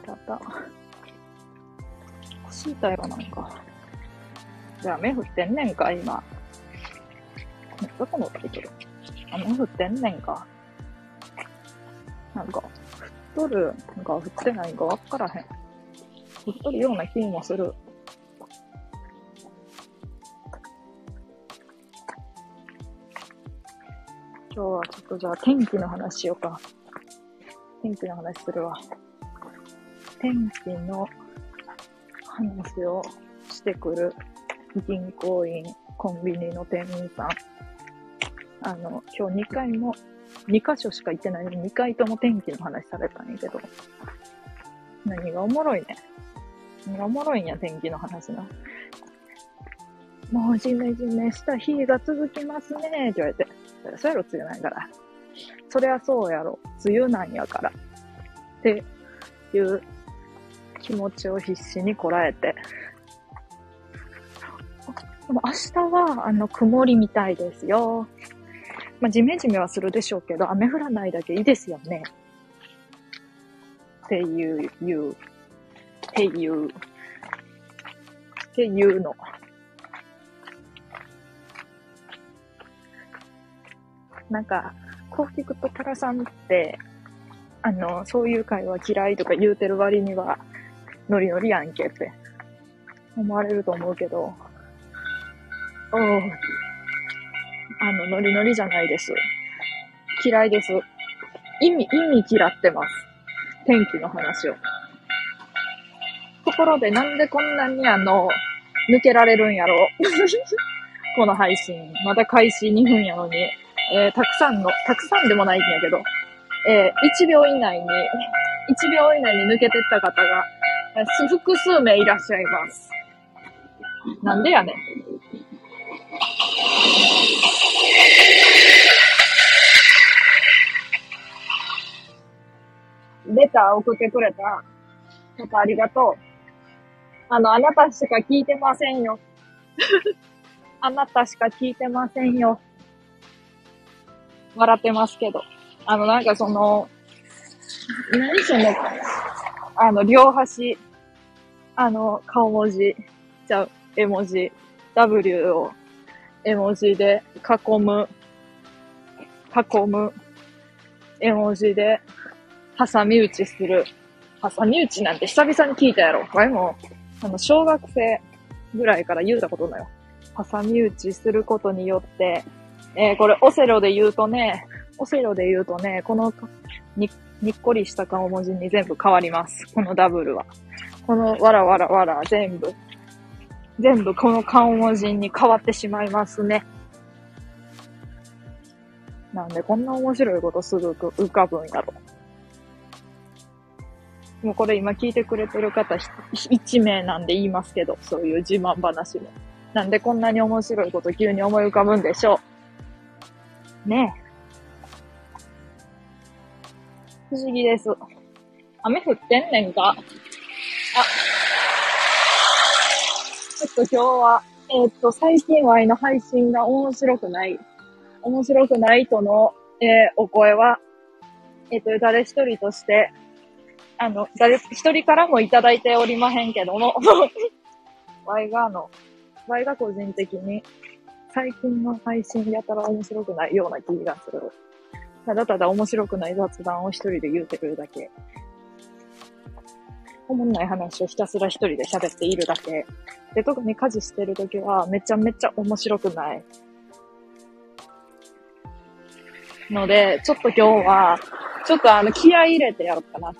たた。腰痛いわ、なんか。じゃあ、雨降ってんねんか、今。どこのタイトル？雨降ってんねんか。なんか、降っとる、なんか降ってないんかわからへん。降っとるような気もする。今日はちょっとじゃあ天気の話しようか。天気の話するわ。天気の話をしてくる銀行員、コンビニの店員さん。あの、今日2回も、2箇所しか行ってないのに2回とも天気の話されたんやけど。何がおもろいね。何がおもろいんや、天気の話な。もうじめじめした日が続きますね、って言われて。そうやろ、梅雨ないから。そりゃそうやろ、梅雨なんやから。っていう気持ちを必死にこらえて。でも明日は、あの、曇りみたいですよ。まあ、じめじめはするでしょうけど、雨降らないだけいいですよね。っていう、いう、っていう、っていうの。なんか、こう聞くと、タラさんって、あの、そういう会話嫌いとか言うてる割には、ノリノリやんけって思われると思うけど、お、あの、ノリノリじゃないです。嫌いです。意味、意味嫌ってます。天気の話を。ところで、なんでこんなにあの、抜けられるんやろ この配信。まだ開始2分やのに。えー、たくさんの、たくさんでもないんやけど、えー、1秒以内に、1秒以内に抜けてった方が、複数名いらっしゃいます。なんでやねん。レター送ってくれた方ありがとう。あの、あなたしか聞いてませんよ。あなたしか聞いてませんよ。笑ってますけど。あの、なんかその、何その、あの、両端、あの、顔文字、じゃ絵文字、W を絵文字で囲む、囲む、絵文字で挟み撃ちする。挟み撃ちなんて久々に聞いたやろ。これも、あの、小学生ぐらいから言うたことないよ。挟み撃ちすることによって、えー、これ、オセロで言うとね、オセロで言うとね、このに、にっこりした顔文字に全部変わります。このダブルは。このわらわらわら全部、全部この顔文字に変わってしまいますね。なんでこんな面白いことすぐ浮かぶんやろ。もうこれ今聞いてくれてる方1名なんで言いますけど、そういう自慢話も。なんでこんなに面白いこと急に思い浮かぶんでしょう。ねえ。不思議です。雨降ってんねんかあ、ちょっと今日は、えー、っと、最近ワイの配信が面白くない。面白くないとの、えー、お声は、えー、っと、誰一人として、あの、誰一人からもいただいておりまへんけども、ワイがあの、ワイが個人的に最近の配信やたら面白くないような気がする。ただただ面白くない雑談を一人で言うてくるだけ。おもんない話をひたすら一人で喋っているだけ。で、特に家事してるときはめちゃめちゃ面白くない。ので、ちょっと今日は、ちょっとあの気合い入れてやろうかな。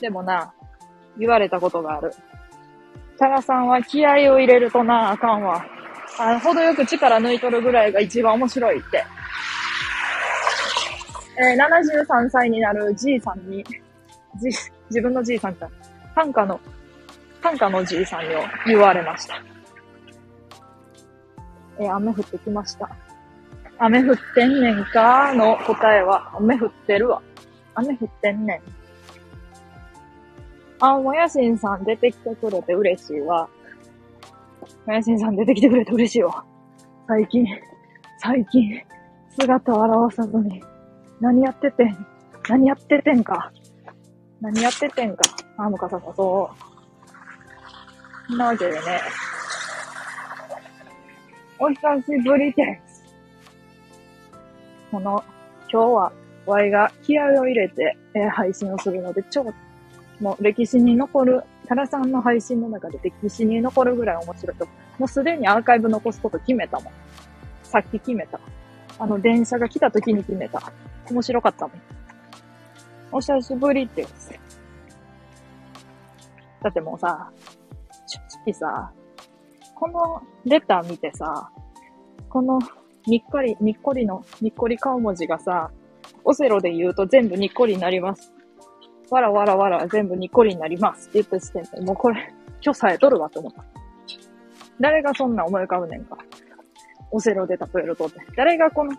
でもな、言われたことがある。タラさんは気合を入れるとな、あかんわ。あの、程よく力抜いとるぐらいが一番面白いって。えー、73歳になるじいさんに、じ、自分のじいさんか、短歌の、短歌のじいさんに言われました。えー、雨降ってきました。雨降ってんねんかの答えは、雨降ってるわ。雨降ってんねん。あ、もやしんさん出てきてくれて嬉しいわ。もやしんさん出てきてくれて嬉しいわ。最近、最近、姿を現さずに、何やっててん、何やっててんか？何やっててんか？あ、もう傘さそう。そんなわけでね。お久しぶりです。この、今日は、ワイが気合を入れて、え、配信をするので、超、もう歴史に残る、タラさんの配信の中で歴史に残るぐらい面白いと。もうすでにアーカイブ残すこと決めたもん。さっき決めた。あの、電車が来た時に決めた。面白かったもん。お久しぶりってだってもうさ、正直さ、このレター見てさ、このにっこり、にっこりの、にっこり顔文字がさ、オセロで言うと全部にっこりになります。わらわらわら全部にっこりになりますって言った時点で、もうこれ、今日さえとるわと思った。誰がそんな思い浮かぶねんか。オセロで例えるとって。誰がこの、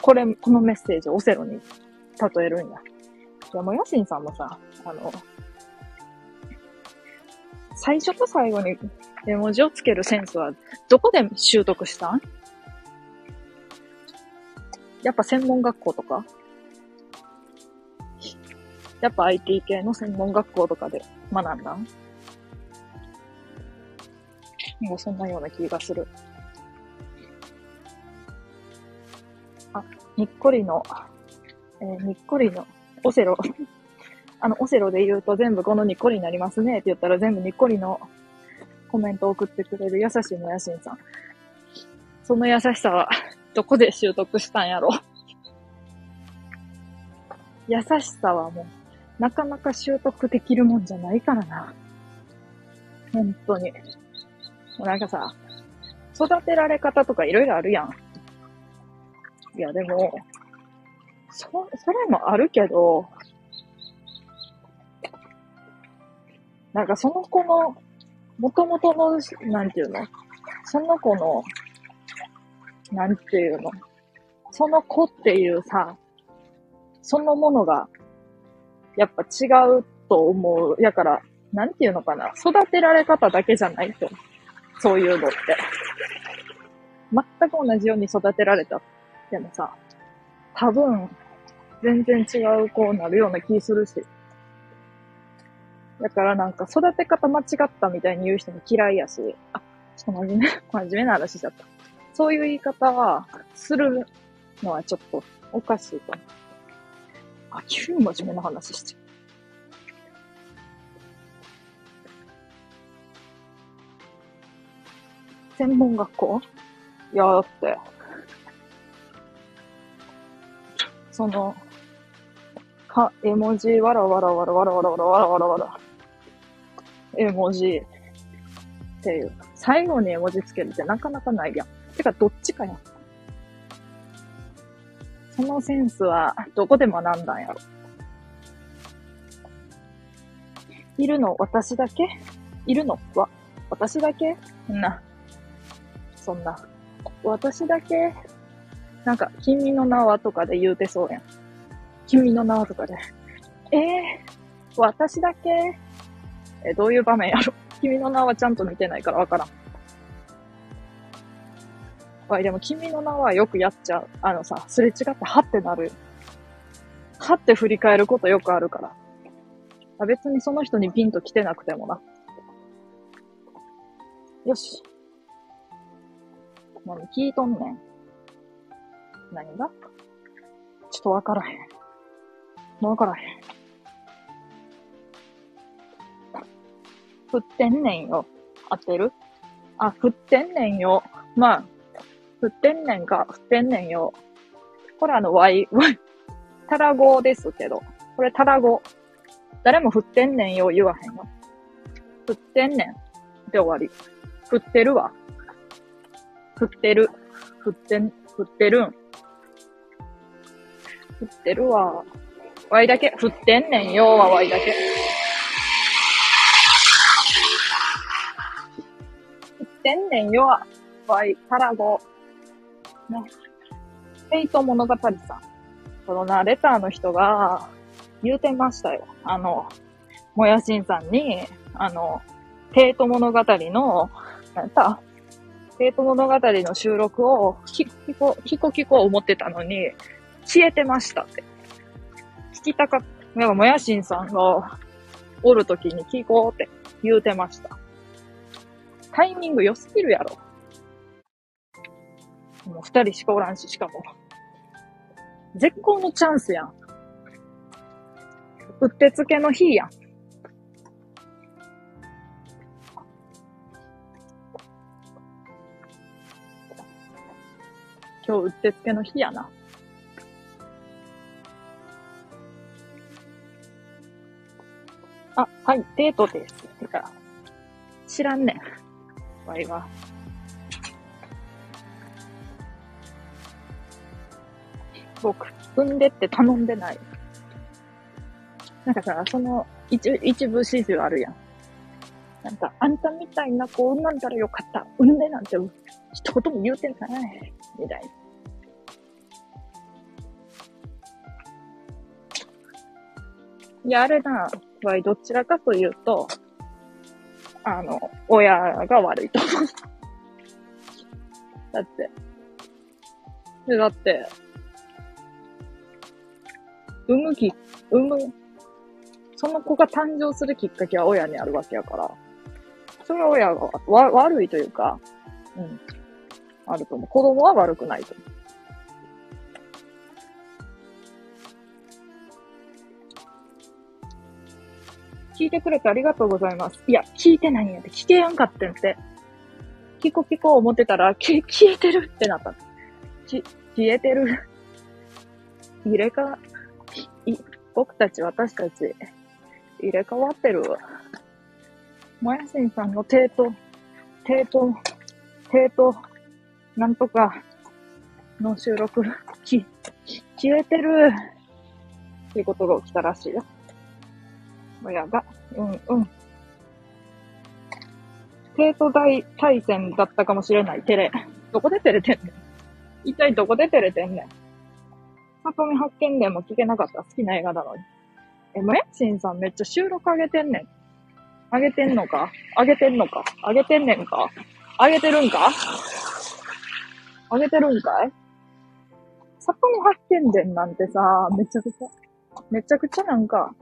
これ、このメッセージをオセロに例えるんや。いや、もうヤシンさんもさ、あの、最初と最後に絵文字をつけるセンスはどこで習得したん？やっぱ専門学校とか？やっぱ IT 系の専門学校とかで学んだん？もうそんなような気がする。にっこりの、えー、にっこりの、オセロ あの、オセロで言うと全部このにっこりになりますねって言ったら全部にっこりのコメントを送ってくれる優しいもやしんさん。その優しさはどこで習得したんやろ？優しさはもう、なかなか習得できるもんじゃないからな。本当に。なんかさ、育てられ方とかいろいろあるやん。いや、でも、そ、それもあるけど、なんかその子の、元々の、なんていうの？その子の、なんていうの？その子っていうさ、そのものが、やっぱ違うと思う。やから、なんていうのかな？育てられ方だけじゃないと。そういうのって。全く同じように育てられた。でもさ、多分、全然違う子になるような気するし。だからなんか育て方間違ったみたいに言う人も嫌いやし、あ、ちょっと真面目、真面目な話しちゃった。そういう言い方は、するのはちょっとおかしいと思う。あ、急に真面目な話しちゃう。専門学校？いや、だって、その、か、絵文字、わらわらわらわらわらわらわらわらわら。絵文字っていう。最後に絵文字つけるってなかなかないやん。てか、どっちかやん。そのセンスは、どこで学んだんやろ。いるの？私だけ？いるの？は私だけ？な。そんな。私だけ？なんか、君の名はとかで言うてそうやん。君の名はとかで。ええー、私だけ？え、どういう場面やろ？君の名はちゃんと見てないからわからん。わい、でも君の名はよくやっちゃう。あのさ、すれ違ってはってなる。はって振り返ることよくあるから。あ別にその人にピンと来てなくてもな。よし。何聞いとんねん。何が？ちょっとわからへん。もうわからへん。振ってんねんよ。合ってる？あ、振ってんねんよ。まあ、振ってんねんか、振ってんねんよ。これあの、Y、Y、たらごですけど。これたらご。誰も振ってんねんよ言わへんよ。振ってんねん。で終わり。振ってるわ。振ってる。振ってん、振ってるん。振ってるわ。Y だけ。振ってんねんよは Y だけ。天然よは、わい、たらご。ね。フェイト物語さん。このな、レターの人が、言うてましたよ。あの、もやしんさんに、あの、テート物語の、なんた、テート物語の収録を、聞こ、聞こ聞こ思ってたのに、消えてましたって。聞きたかっなんか、もやしんさんが、おるときに聞こうって言うてました。タイミング良すぎるやろ。もう二人しかおらんし、しかも。絶好のチャンスやん。うってつけの日やん。今日うってつけの日やな。あ、はい、デートです。てか、知らんねん。わいは。僕、産んでって頼んでない。なんかさ、その、一一部始終あるやん。なんか、あんたみたいな子産んだんだらよかった。産んでなんて一言も言うてない。みたいな。いや、あれな、わい、どちらかというと、あの、親が悪いと思う。だって。で、だって、産むき、産む、その子が誕生するきっかけは親にあるわけやから、それは親がわ悪いというか、うん、あると思う。子供は悪くないと思う。聞いてくれてありがとうございます。いや、聞いてないんやって、聞けやんかってんって。聞こ聞こ思ってたら、消えてるってなった。き、消えてる。入れ替い、僕たち、私たち、入れ替わってるわ。もやしんさんのテート、テート、テート、なんとか、の収録、き、消えてる。っていうことが起きたらしいよ。親が、うんうん。帝都大対戦だったかもしれない、テレ。どこで照れてんねん。一体どこで照れてんねん。里見発見伝も聞けなかった。好きな映画なのに。え、もやしんさんめっちゃ収録上げてんねん。上げてんのか？上げてんのか？上げてんねんか？上げてるんか？上げてるんかい？里見発見伝なんてさ、めちゃくちゃ、めちゃくちゃなんか、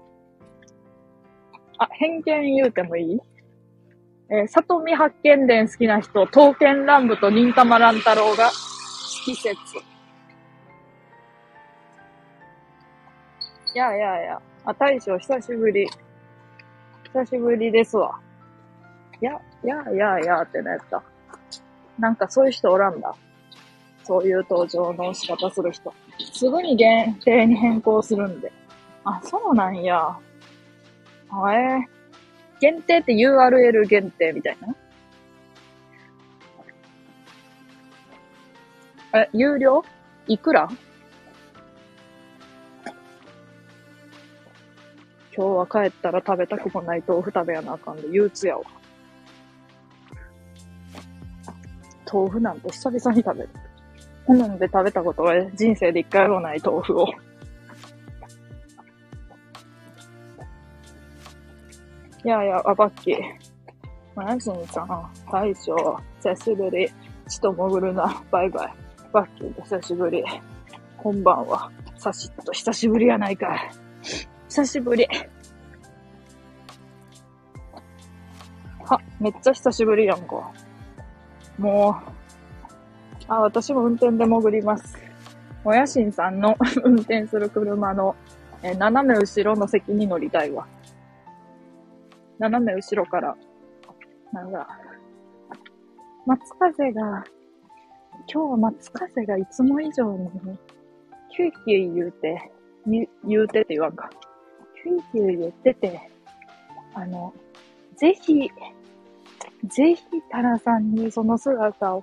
あ、偏見言うてもいい？えー、里見八犬伝好きな人、刀剣乱舞と忍たま乱太郎が好き説。いやいやいや。あ、大将久しぶり。久しぶりですわ。いや、いやいやいやってなやった。なんかそういう人おらんだ。そういう登場の仕方する人。すぐに限定に変更するんで。あ、そうなんや。あえー限定って URL 限定みたいな？え、有料？いくら？今日は帰ったら食べたくもない豆腐食べやなあかんで、憂鬱やわ。豆腐なんて久々に食べる。好んで食べたことは人生で一回もない豆腐を。いやいや、あ、バッキー。マヤシンさん、大将、久しぶり。ちと潜るな。バイバイ。バッキー、久しぶり。こんばんは。サシッと久しぶりやないかい。久しぶり。は、めっちゃ久しぶりやんか。もう、あ、私も運転で潜ります。もやしんさんの 運転する車の、え斜め後ろの席に乗りたいわ。斜め後ろから、なんか、松風が、今日は松風がいつも以上に、キュイキュイ言うて、言うてって言わんか。キュイキュイ言ってて、あの、ぜひ、ぜひ、タラさんにその姿を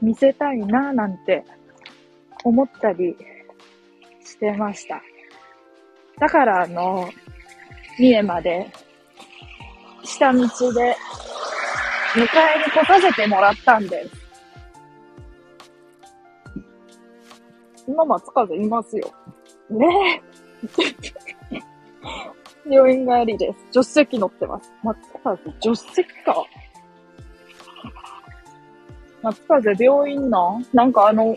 見せたいな、なんて思ったりしてました。だから、あの、三重まで下道で迎えに来させてもらったんです。今松風いますよ。ねえ。病院帰りです。助手席乗ってます。松風、助手席か。松風病院ななんかあの、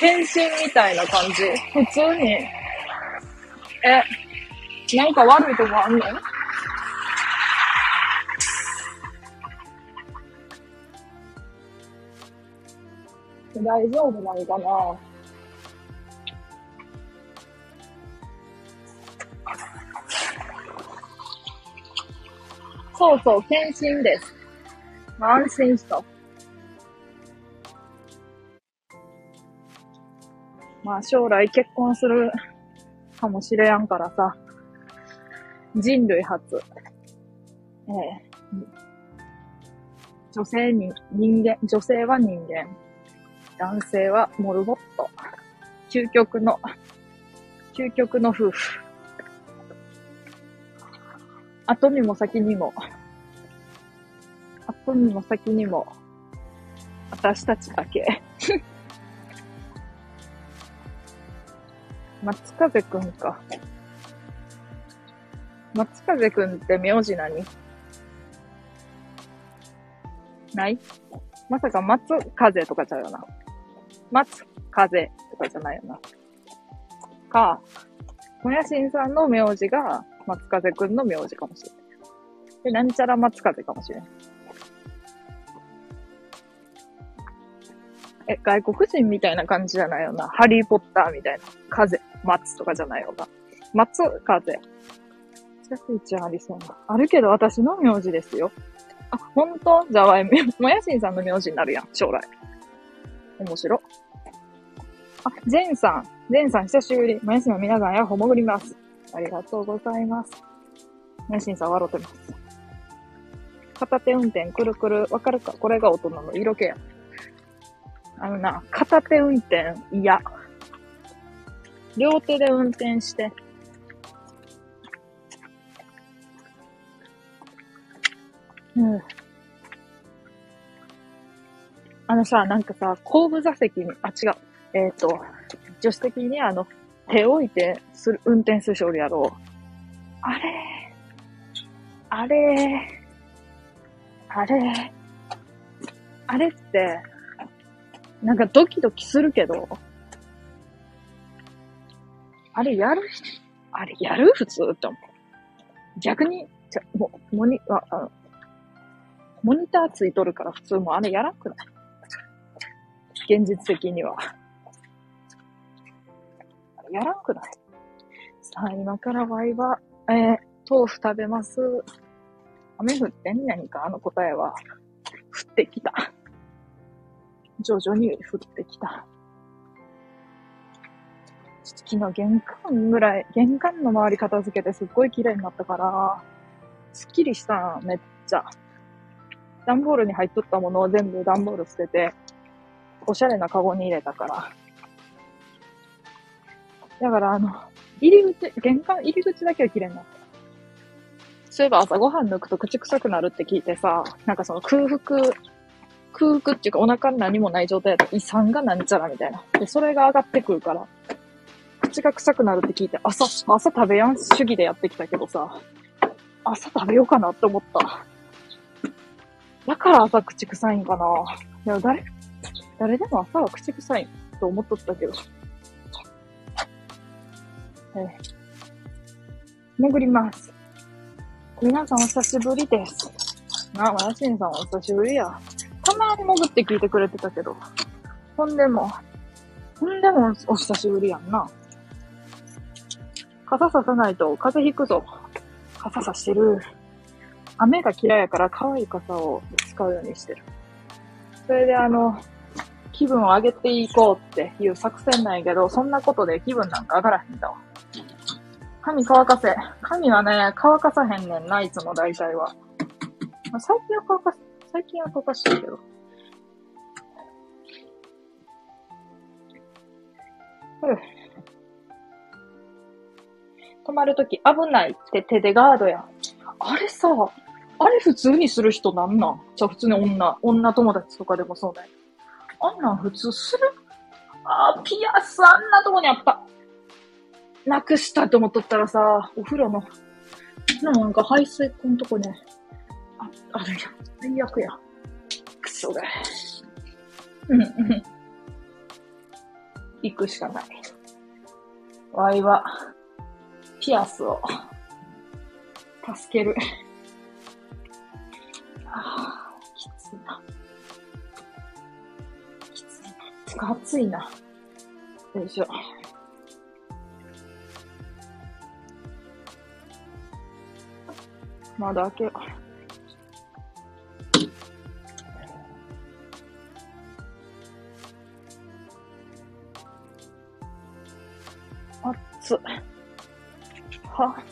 検診みたいな感じ。普通に、え、なんか悪いとこあんの？大丈夫なのかな？そうそう、検診です。安心した。まあ将来結婚するかもしれやんからさ、人類初。ええ女性に、人間、女性は人間。男性はモルボット。究極の、究極の夫婦。後にも先にも、後にも先にも、私たちだけ。松風くんか。松風くんって名字何？ない？まさか松風とかちゃうよな。松風とかじゃないよな。か、もやしんさんの名字が松風くんの名字かもしれない。で、なんちゃら松風かもしれない。え、外国人みたいな感じじゃないよな。ハリーポッターみたいな。風、松とかじゃないよな。松、風。101ありそうな。あるけど私の名字ですよ。あ、ほんとじゃあ、もやしんさんの名字になるやん、将来。面白。あ、ジェンさん。ジェンさん、久しぶり。もやしんの皆さんやほもぐります。ありがとうございます。もやしんさん笑ってます。片手運転、くるくる。わかるか？これが大人の色気や。あのな、片手運転嫌。両手で運転して。うん。あのさ、なんかさ、後部座席に、あ、違う。えっ、ー、と、助手席にあの、手を置いてする、運転する人おるやろ。あれあれあれあれって、なんかドキドキするけど、あれやる？あれやる？普通って思う。逆に、じゃ、もう、モニ、あ、あの、モニターついとるから普通もあれやらんくない？現実的には。やらんくない？さあ、今からワイは、えー、豆腐食べます。雨降ってんねんか？あの答えは。降ってきた。徐々に降ってきた。昨日玄関ぐらい、玄関の周り片付けてすっごい綺麗になったから、すっきりしためっちゃ。段ボールに入っとったものを全部段ボール捨てて、おしゃれなカゴに入れたから。だからあの、入り口、玄関入り口だけは綺麗になった。そういえば朝ごはん抜くと口臭くなるって聞いてさ、なんかその空腹空腹っていうかお腹に何もない状態だと胃酸がなんちゃらみたいな。で、それが上がってくるから、口が臭くなるって聞いて、朝、朝食べやん主義でやってきたけどさ、朝食べようかなって思った。だから朝口臭いんかな。いや、誰、誰でも朝は口臭いと思っとったけど。えー、潜ります。皆さんお久しぶりです。なあ、マヤシンさんお久しぶりや。たまに潜って聞いてくれてたけど。ほんでも、ほんでもお久しぶりやんな。傘ささないと風邪ひくぞ。傘さしてる。雨が嫌いやから可愛い傘を使うようにしてる。それであの、気分を上げていこうっていう作戦なんやけど、そんなことで気分なんか上がらへんだわ。髪乾かせ。髪はね、乾かさへんねんな、いつも大体は。まあ、最近は乾かす最近は溶かしてるけど。止まるとき危ないって手でガードや。あれさ、あれ普通にする人なんなん？じゃあ普通に女、女友達とかでもそうだよ。あんなん普通する？あ、ピアスあんなとこにあった。なくしたって思っとったらさ、お風呂の、なんか排水口のとこね、あ、あるや。最悪や。クソだ。うん、うん。行くしかない。ワイは、ピアスを助ける。ああ、きついな。暑いな。よいしょ。窓開けよう。あっつ。は。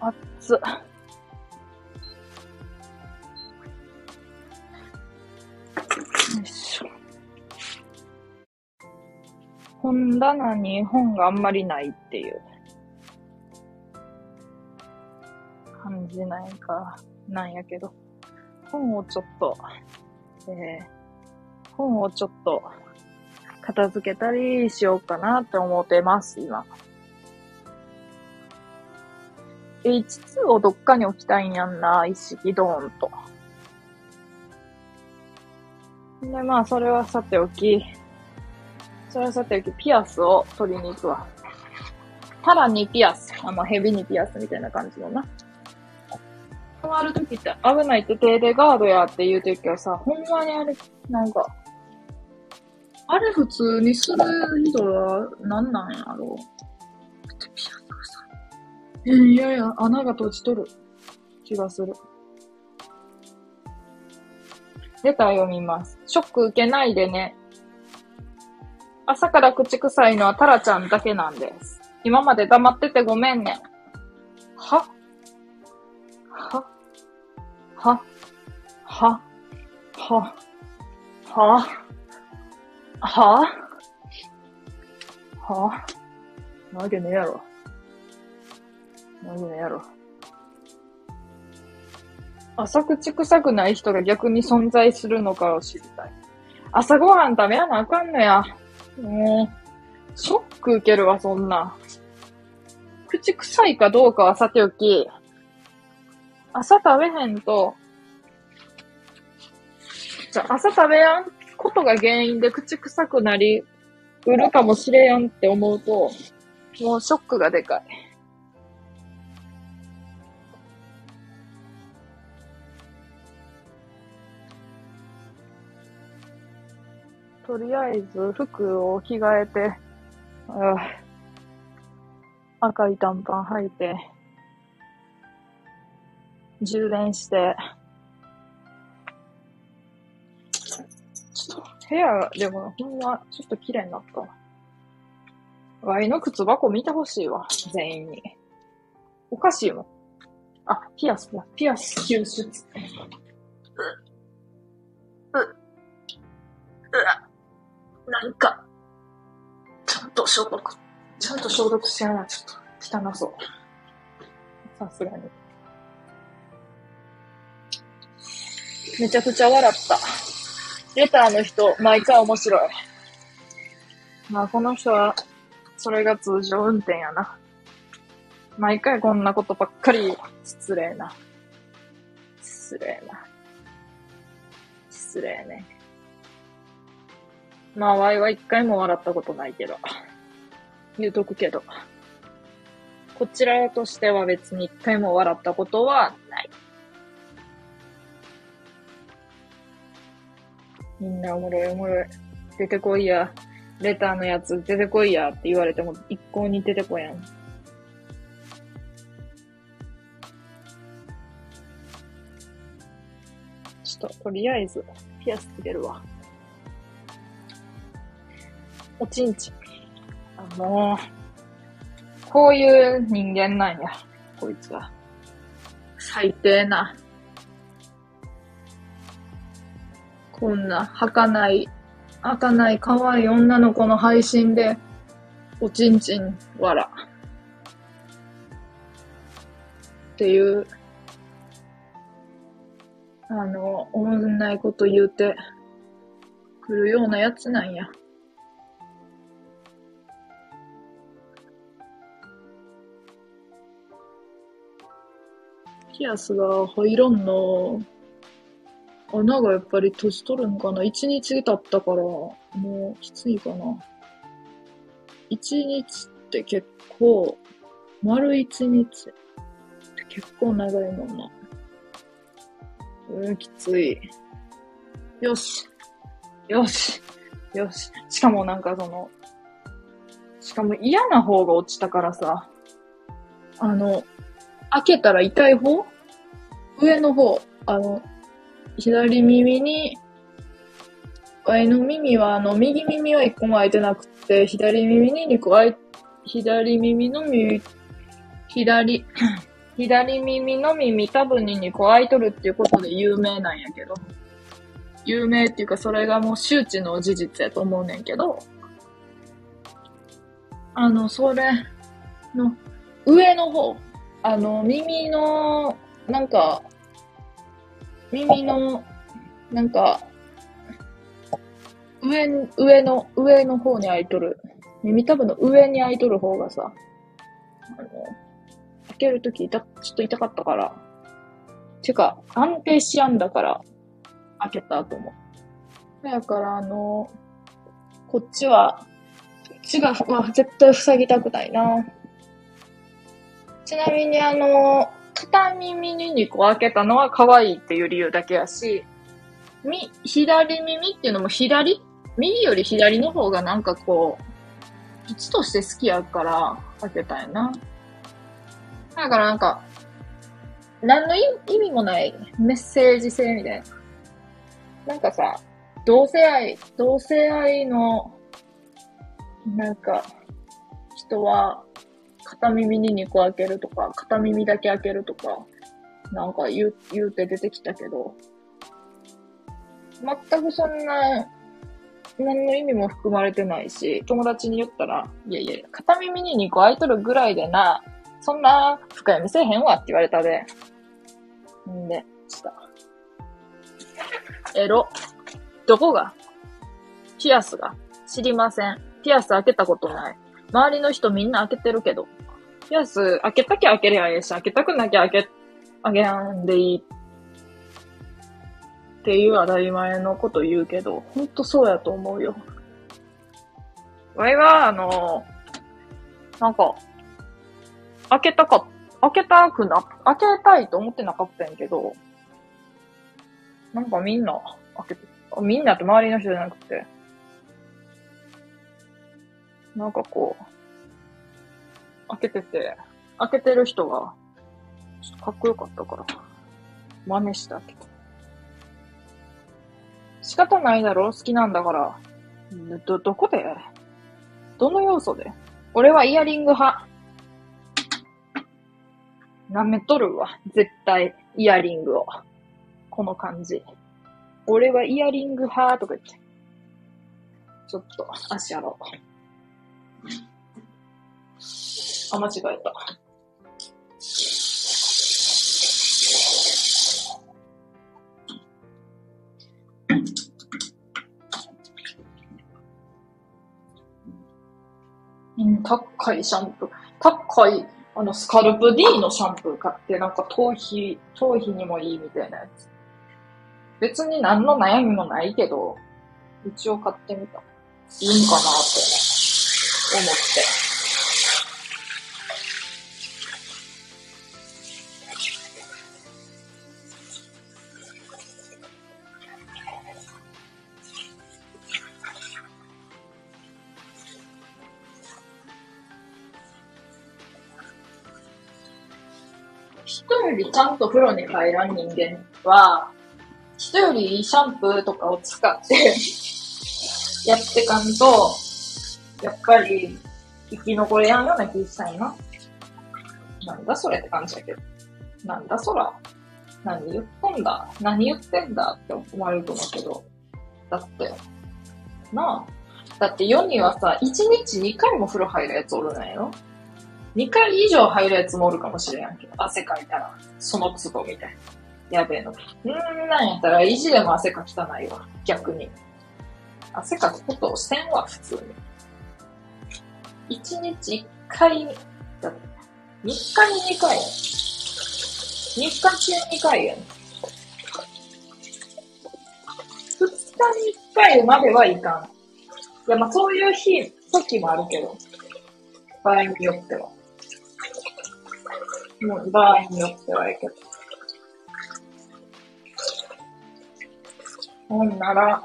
あっつ。本棚に本があんまりないっていう感じなんか、なんやけど。本をちょっと、えー、本をちょっと片付けたりしようかなって思ってます、今。H2 をどっかに置きたいんやんな、一式ドーンと。で、まあ、それはさておき、それはさておき、ピアスを取りに行くわ。タラにピアス。あの、ヘビにピアスみたいな感じのな。回るときって危ないって手でガードやって言うときはさ、ほんまにあれ、なんか、あれ普通にする人は何なんやろうピアスがさ、いやいや、穴が閉じとる気がする。レター読みます。ショック受けないでね。朝から口臭いのはタラちゃんだけなんです。今まで黙っててごめんね。は？は？は？は？は？は？は？は？なわけねえやろ。なわけねえやろ。朝口臭くない人が逆に存在するのかを知りたい。朝ごはん食べやなあかんのや。もう、ショック受けるわ、そんな。口臭いかどうかはさておき、朝食べへんと、じゃ朝食べやんことが原因で口臭くなり売るかもしれやんって思うと、もうショックがでかい。とりあえず服を着替えて、赤い短パン履いて、充電して、ちょっと部屋でもほんまちょっと綺麗になった。ワイの靴箱見てほしいわ、全員に。おかしいもん。あ、ピアス。ピアス救出。う、う、う、なんか、ちゃんと消毒、ちゃんと消毒しやな、ちょっと汚そう。さすがに。めちゃくちゃ笑った。レターの人、毎回面白い。まあ、この人は、それが通常運転やな。毎回こんなことばっかり失礼な。失礼な。失礼ね。まあ、ワイは一回も笑ったことないけど。言うとくけど。こちらとしては別に一回も笑ったことはない。みんなおもろいおもろい。出てこいや。レターのやつ出てこいやって言われても一向に出てこやん。ちょっと、とりあえず、ピアスつけるわ。おちんちん。あのー、こういう人間なんや。こいつは。最低な。こんな、儚い、儚い可愛い女の子の配信で、おちんちん、わら。っていう、あの、おもんないこと言うて、来るようなやつなんや。ピアスが入らんの。穴がやっぱり閉じとるんかな一日経ったから、もうきついかな。一日って結構、丸一日って結構長いもんな。うん、きつい。よし。よし。よし。しかもなんかその、しかも嫌な方が落ちたからさ、あの、開けたら痛い方？上の方、あの、左耳に、ワイの耳は、あの、右耳は一個も開いてなくて、左耳に二個開い、左耳の耳、左、左耳の耳多分に2個開いとるっていうことで有名なんやけど。有名っていうか、それがもう周知の事実やと思うねんけど、あの、それの、上の方、あの、耳の、なんか、耳の、なんか、上、上の、上の方に開いとる。耳たぶの上に開いとる方がさ、あの、開けるとき、ちょっと痛かったから。てか、安定しやんだから、開けたと思う。だから、あの、こっちは、こっちが、まあ、絶対塞ぎたくないな。ちなみに、あの、片耳に2個開けたのは可愛いっていう理由だけやし、み、左耳っていうのも左右より左の方がなんかこう、位置として好きやから開けたんやな。だからなんか、何の意味もないメッセージ性みたいな。なんかさ、同性愛、同性愛の、なんか、人は、片耳に2個開けるとか、片耳だけ開けるとか、なんか言う、言うて出てきたけど、全くそんな、何の意味も含まれてないし、友達に言ったら、いやいや、片耳に2個開いとるぐらいでな、そんな深読みせえへんわって言われたで。んで、した。エロ。どこが？ピアスが知りません。ピアス開けたことない。周りの人みんな開けてるけど。ピアス開けたきゃ開けりゃええし、開けたくなきゃ開け、開けやんでいい。っていう当たり前のこと言うけど、ほんとそうやと思うよ。わいは、あの、なんか、開けたか、開けたくな、開けたいと思ってなかったんやけど、なんかみんな開けて、みんなって周りの人じゃなくて、なんかこう、開けてて、開けてる人が、ちょっとかっこよかったから、真似して開けて。仕方ないだろ好きなんだから。ど、どこで？どの要素で？俺はイヤリング派。舐めとるわ。絶対、イヤリングを。この感じ。俺はイヤリング派とか言って。ちょっと、足洗おう。あ、間違えた。うん、高いシャンプー。高い、あの、スカルプ D のシャンプー買って、なんか頭皮、頭皮にもいいみたいなやつ。別に何の悩みもないけど、一応買ってみた。いいんかなって思って。よりちゃんと風呂に入らん人間は、人よりシャンプーとかを使って やってかんと、やっぱり生き残れやんような気したいな。なんだそれって感じだけど。なんだそら。何言ってんだ何言ってんだって思われると思うけど。だって、なあ。だって世にはさ、1日2回も風呂入るやつおるなよ。2回以上入るやつもおるかもしれんけど、汗かいたら、その都度みたいな。やべえの。うんなんやったら、意地でも汗かきたないわ。逆に。汗かくことをせんわ、普通に。1日1回、だって、3日に2回やん。3日中2回やん。2日に1回まではいかん。いや、まあそういう日、時もあるけど。場合によっては。もう場合によってはやけど。ほんなら、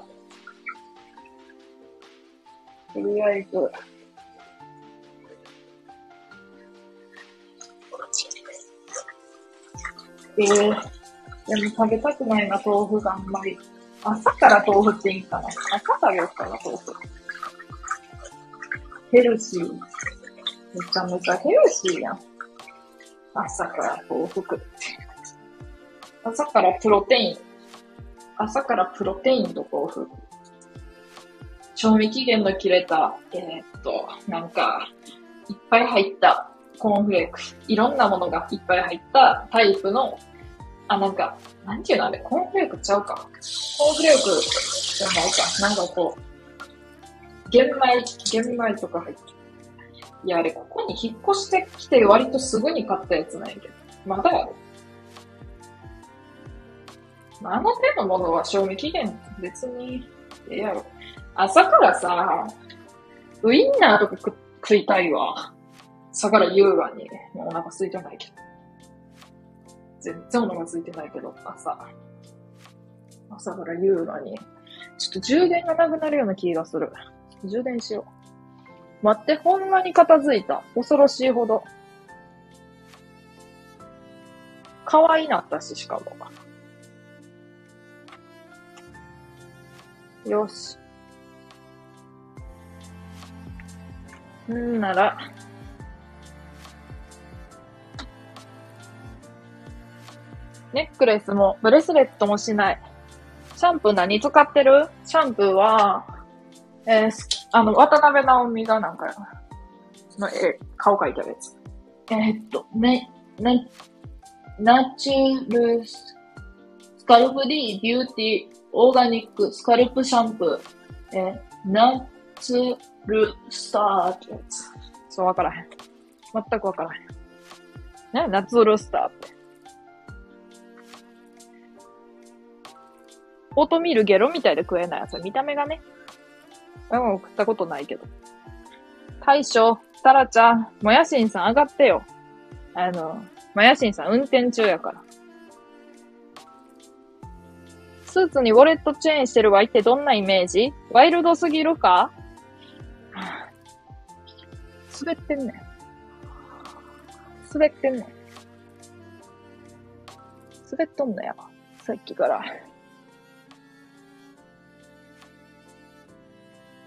とりあえず、えー、でも食べたくないな、豆腐があんまり。朝から豆腐っていいかな。朝食べようかな、豆腐。ヘルシー。めちゃめちゃヘルシーやん。朝から豆腐食って。朝からプロテイン。朝からプロテインと豆腐。賞味期限の切れた、えー、っと、なんか、いっぱい入ったコーンフレーク。いろんなものがいっぱい入ったタイプの、あ、なんか、なんていうのあれ、コーンフレークちゃうか。コーンフレークじゃないか。なんかこう、玄米、玄米とか入ってるいや、あれ、ここに引っ越してきて割とすぐに買ったやつなんやけど。まだある。まあ、あの手のものは賞味期限別に、ええやろ。朝からさ、ウインナーとか食食いたいわ。朝から優雅に。もうお腹空いてないけど。全然お腹空いてないけど、朝。朝から優雅に。ちょっと充電がなくなるような気がする。充電しよう。待って、ほんまに片付いた。恐ろしいほど。可愛いなったし、しかも。よし。んなら、ネックレスもブレスレットもしない。シャンプー何使ってる？シャンプーは、えー、好き、あの、渡辺直美がなんか、の絵、顔描いてるやつ。えー、っと、ね、ね、ナチュルスカルプ D ビューティーオーガニックスカルプシャンプー、えー、ナチュルスターってやつ。そう、わからへん。全くわからへん。ね、ナチュルスターって。オートミールゲロみたいで食えないやつ。見た目がね。俺も食ったことないけど。大将、タラちゃん、もやしんさん上がってよ。あの、もやしんさん運転中やから。スーツにウォレットチェーンしてるワイってどんなイメージ？ワイルドすぎるか？滑ってんねん。滑ってんねん。滑っとんのや。さっきから。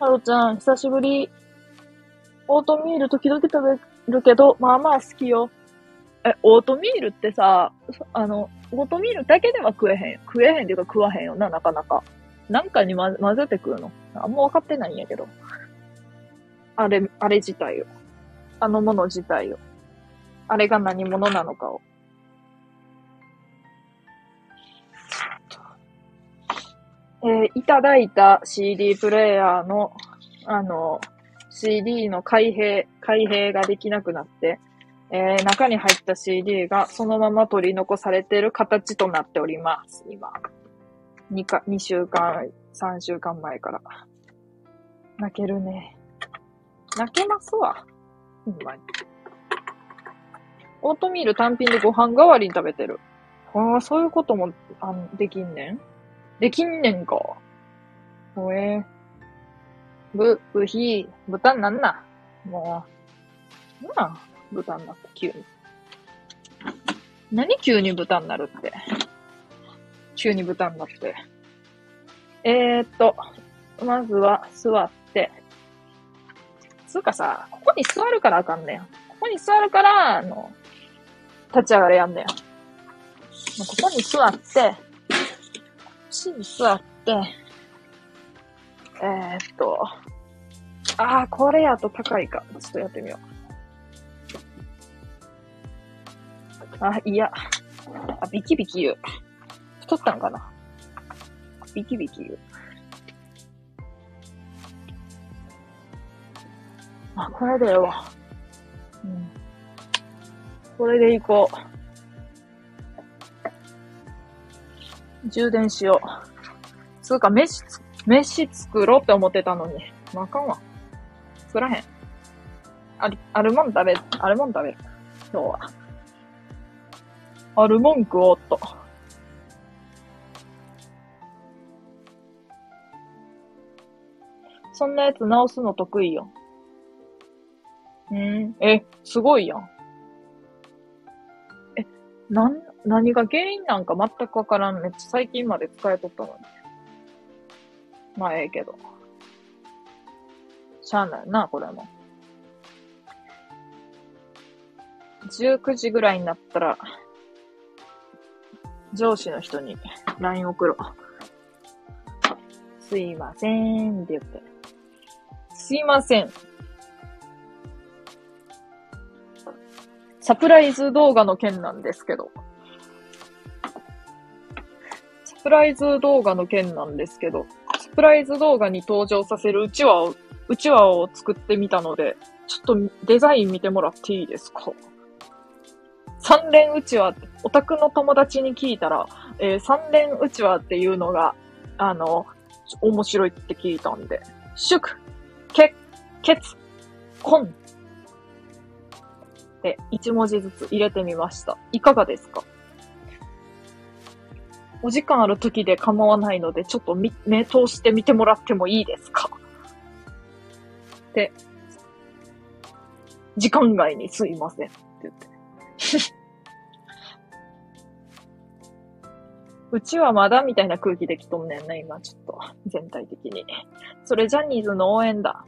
ハロちゃん、久しぶり。オートミール時々食べるけど、まあまあ好きよ。え、オートミールってさ、あの、オートミールだけでは食えへん。食えへんっていうか食わへんよな、なかなか。なんかに混ぜて食うの。あんま分かってないんやけど。あれ、あれ自体を。あのもの自体を。あれが何者なのかを。えー、いただいた CD プレイヤーの、あの、CD の開閉、開閉ができなくなって、えー、中に入った CD がそのまま取り残されている形となっております、今。2か、2週間、3週間前から。泣けるね。泣けますわ。ほんまに。オートミール単品でご飯代わりに食べてる。ああ、そういうことも、あの、できんねんできんねんか。ほえー。ぶ、ぶひ、豚なんな。もう。なあ、豚になった、急に。何急に豚になるって？急に豚になって。えー、っと、まずは座って。つうかさ、ここに座るからあかんねん。ここに座るから、あの、立ち上がれやんねん。ここに座って、しに座って、えー、っと、ああ、これやと高いか。ちょっとやってみよう。あ、いや。あ、ビキビキ言う。太ったんかなビキビキ言う。あ、これでよ。うん。これでいこう。充電しよう。つうか、飯つ、飯作ろうって思ってたのに。まあかんわ。作らへん。ある、あるもん食べ。あるもん食べる。今日は。ある文句をっと。そんなやつ直すの得意よ。うん。え、すごいやん。え、なん、何が原因なんか全くわからん。めっちゃ最近まで使えとったのに。まあええけど。しゃあないな、これも。19時ぐらいになったら、上司の人に LINE 送ろう。すいませんって言って。すいません。サプライズ動画の件なんですけど。プライズ動画の件なんですけど、サプライズ動画に登場させるうちわを、うちわを作ってみたので、ちょっとデザイン見てもらっていいですか？三連うちわ、オタクの友達に聞いたら、えー、三連うちわっていうのが、あの、面白いって聞いたんで、祝、け、けつ、こん。で、一文字ずつ入れてみました。いかがですか？お時間ある時で構わないので、ちょっと目通してみてもらってもいいですか？で、時間外にすいませんって言って。うちはまだみたいな空気できとんねんな、今、ちょっと、全体的に。それジャニーズの応援だ。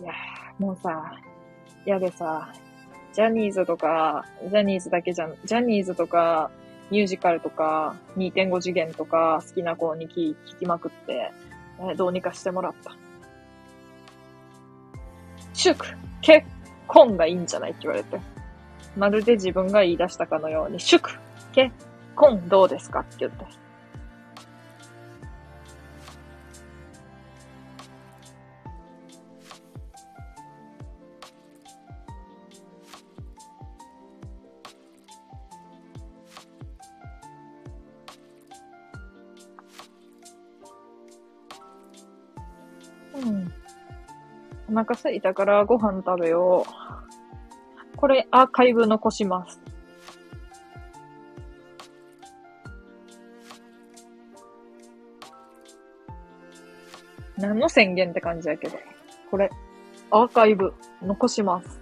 いやもうさ、やでさ、ジャニーズとか、ジャニーズだけじゃん、ジャニーズとか、ミュージカルとか、2.5次元とか、好きな子に聞きまくって、えー、どうにかしてもらった。祝結婚がいいんじゃないって言われて。まるで自分が言い出したかのように、祝結婚どうですかって言って。お腹すいたからご飯食べよう。これアーカイブ残します。何の宣言って感じやけど。これ、アーカイブ、残します。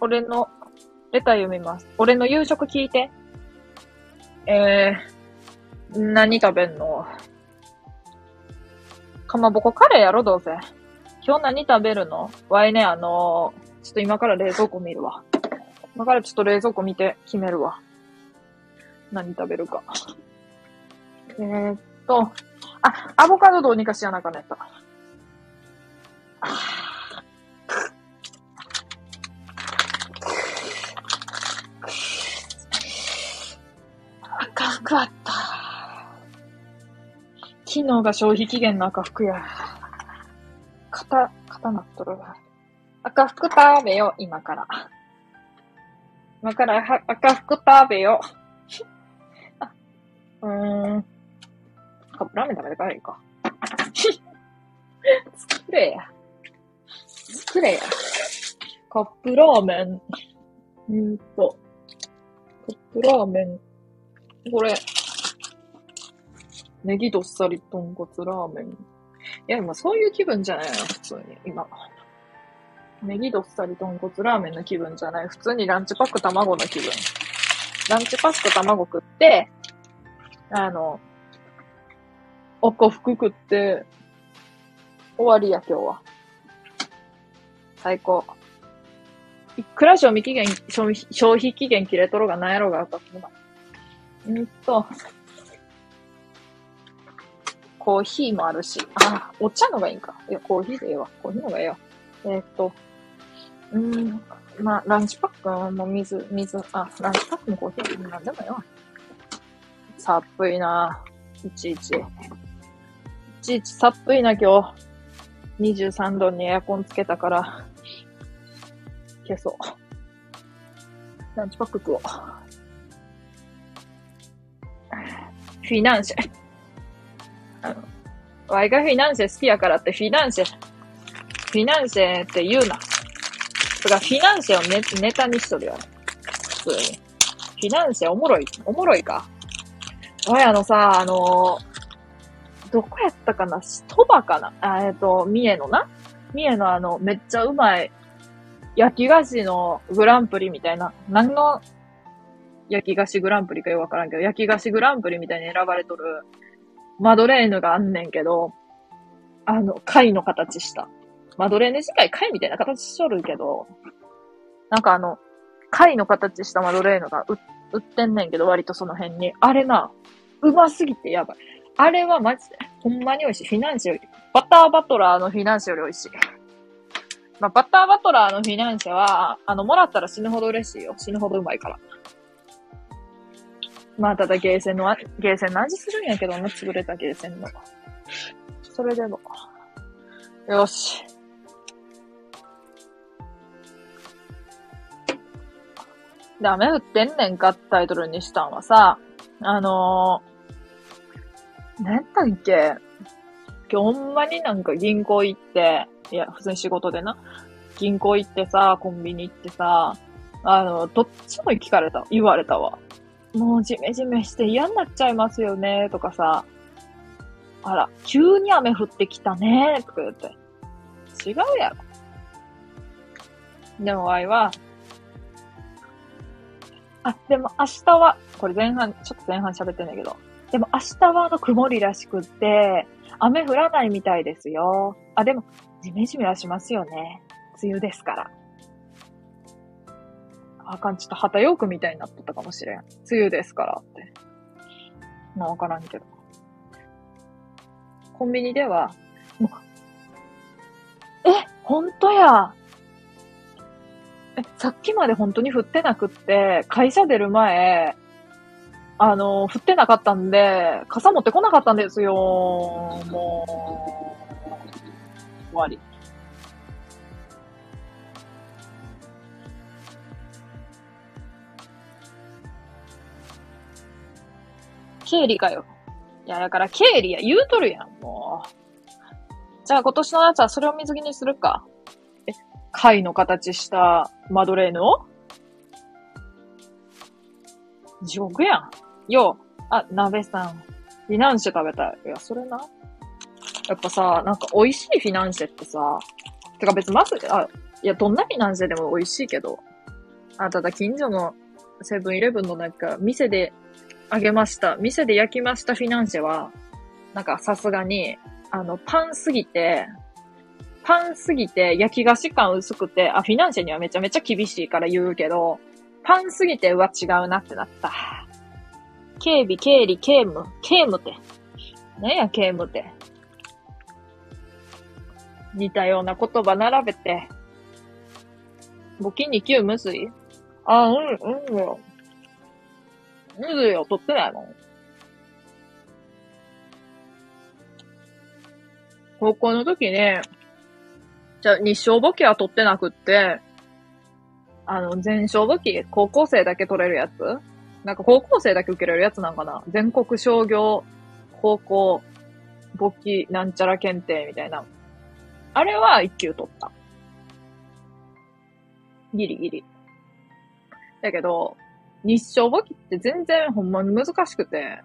俺の、レター読みます。俺の夕食聞いて。えー、何食べんの？かまぼこカレーやろ、どうせ。今日何食べるの？わいね、あのー、ちょっと今から冷蔵庫見るわ。今からちょっと冷蔵庫見て決めるわ。何食べるか。えー、っと、あ、アボカドどうにかしやなかんやった。赤昨日が消費期限の赤服や。肩、肩なっとるわ。赤服食べよ、今から。今からは赤服食べよ。うーん。カップラーメン食べてからいいか。作れや。作れや。カップラーメン。うんと。カップラーメン。これ。ネギどっさり豚骨ラーメン。いや、今そういう気分じゃないの、普通に。今。ネギどっさり豚骨ラーメンの気分じゃない。普通にランチパック卵の気分。ランチパック卵食って、あの、おこ服食って、終わりや、今日は。最高。いくら賞味期限、消費期限切れとろがなんやろがかってな。うんと、コーヒーもあるし、あ、お茶のがいいんか。いや、コーヒーでええわ。コーヒーのがええわ。えー、っと、うん、まあ、ランチパックも水、水、あ、ランチパックもコーヒー、なんでもええわ。寒いな。いちいち。いちいち寒いな、今日。23度にエアコンつけたから、消そう。ランチパック食おう。フィナンシェ。ワイがフィナンシェ好きやからってフィナンシェ。フィナンシェって言うな。とか、フィナンシェをネ、ネタにしとるよ。普通に。フィナンシェおもろい、おもろいか。おい、あのさ、あのー、どこやったかな？鳥羽かな、えっ、ー、と、三重のな？三重のあの、めっちゃうまい、焼き菓子のグランプリみたいな、何の焼き菓子グランプリかよくわからんけど、焼き菓子グランプリみたいに選ばれとるマドレーヌがあんねんけど、あの、貝の形した。マドレーヌ自体貝みたいな形しとるけど、なんかあの、貝の形したマドレーヌが売ってんねんけど、割とその辺に。あれな、うますぎてやばい。あれはマジで、ほんまに美味しい。フィナンシェより、バターバトラーのフィナンシェより美味しい。まあ、バターバトラーのフィナンシェは、あの、もらったら死ぬほど嬉しいよ。死ぬほどうまいから。まあ、ただゲーセンの、ゲーセンの味するんやけどな、潰れたゲーセンの。それでも。よし。で、雨降ってんねんかってタイトルにしたんはさ、あのー、何やったっけ今日ほんまになんか銀行行って、いや、普通に仕事でな。銀行行ってさ、コンビニ行ってさ、あの、どっちも聞かれた、言われたわ。もうジメジメして嫌になっちゃいますよね、とかさ。あら、急に雨降ってきたね、とか言って。違うやろ。でも、ワイは、あ、でも明日は、これ前半、ちょっと前半喋ってんだけど、でも明日はあの曇りらしくって、雨降らないみたいですよ。あ、でも、ジメジメはしますよね。梅雨ですから。あかん、ちょっと旗ヨークみたいになっとったかもしれん。梅雨ですからって。まあわからんけど。コンビニでは、もう、え、ほんとや。え、さっきまで本当に降ってなくって、会社出る前、あの、降ってなかったんで、傘持ってこなかったんですよ。もう、終わり。経理かよ。いや、だから経理や、言うとるやん、もう。じゃあ今年のやつはそれを水着にするか。え、貝の形したマドレーヌを？地獄やん。よう、あ、鍋さん、フィナンシェ食べたい。いや、それな。やっぱさ、なんか美味しいフィナンシェってさ、てか別にまず、あ、いや、どんなフィナンシェでも美味しいけど、あ、ただ近所のセブンイレブンのなんか、店であげました。店で焼きましたフィナンシェは、なんかさすがに、あの、パンすぎて、パンすぎて焼き菓子感薄くて、あ、フィナンシェにはめちゃめちゃ厳しいから言うけど、パンすぎて、うわ、違うなってなった。警備、経理、刑務、刑務って。何や、刑務って。似たような言葉並べて。募金に9無水あ、うん、うんよ。むずいよ、取ってないもん。高校の時ね、じゃ日照簿記は取ってなくって、あの、全照簿記、高校生だけ取れるやつ？なんか高校生だけ受けれるやつなんかな？全国商業高校簿記なんちゃら検定みたいな。あれは一級取った。ギリギリ。だけど、日照簿記って全然ほんまに難しくて、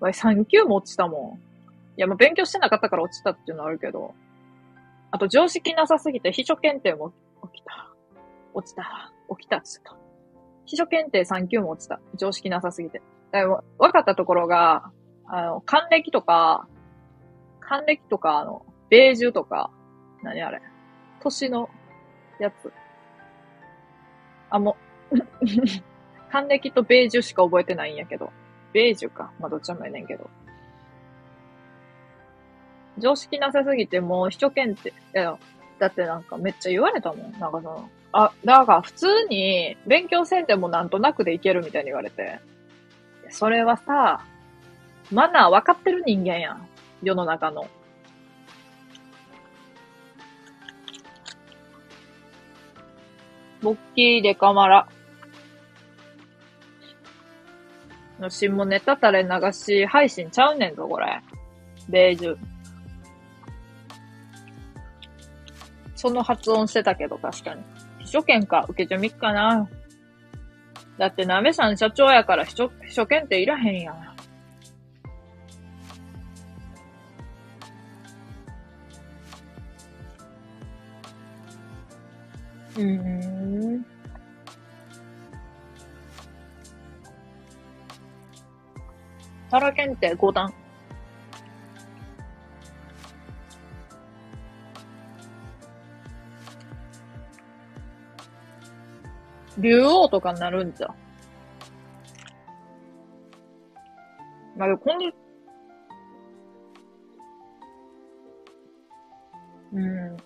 わい3級も落ちたもん。いや、まあ、勉強してなかったから落ちたっていうのはあるけど、あと常識なさすぎて秘書検定も起きた。落ちた。起きたっつった。秘書検定3級も落ちた。常識なさすぎて。でも、分かったところが、あの、還暦とか、還暦とか、あの、ベージュとか、何あれ。年のやつ。あ、もう、還暦とベージュしか覚えてないんやけど。ベージュか。まあ、どっちもやねんけど。常識なさすぎてもう秘書検定、いや、だってなんかめっちゃ言われたもん。なんかその、あ、だから普通に勉強せんでもなんとなくでいけるみたいに言われて。それはさ、マナー分かってる人間やん。世の中の。ボッキーデカマラ。の下ネタタレ流し配信ちゃうねんぞ、これ。ベージュ。その発音してたけど、確かに。秘書券か、受けてみっかな。だって、なべさん社長やから秘書、秘書券っていらへんやん。うーん。タラ検定5段。竜王とかになるんじゃ。まあ、でもこの、うん。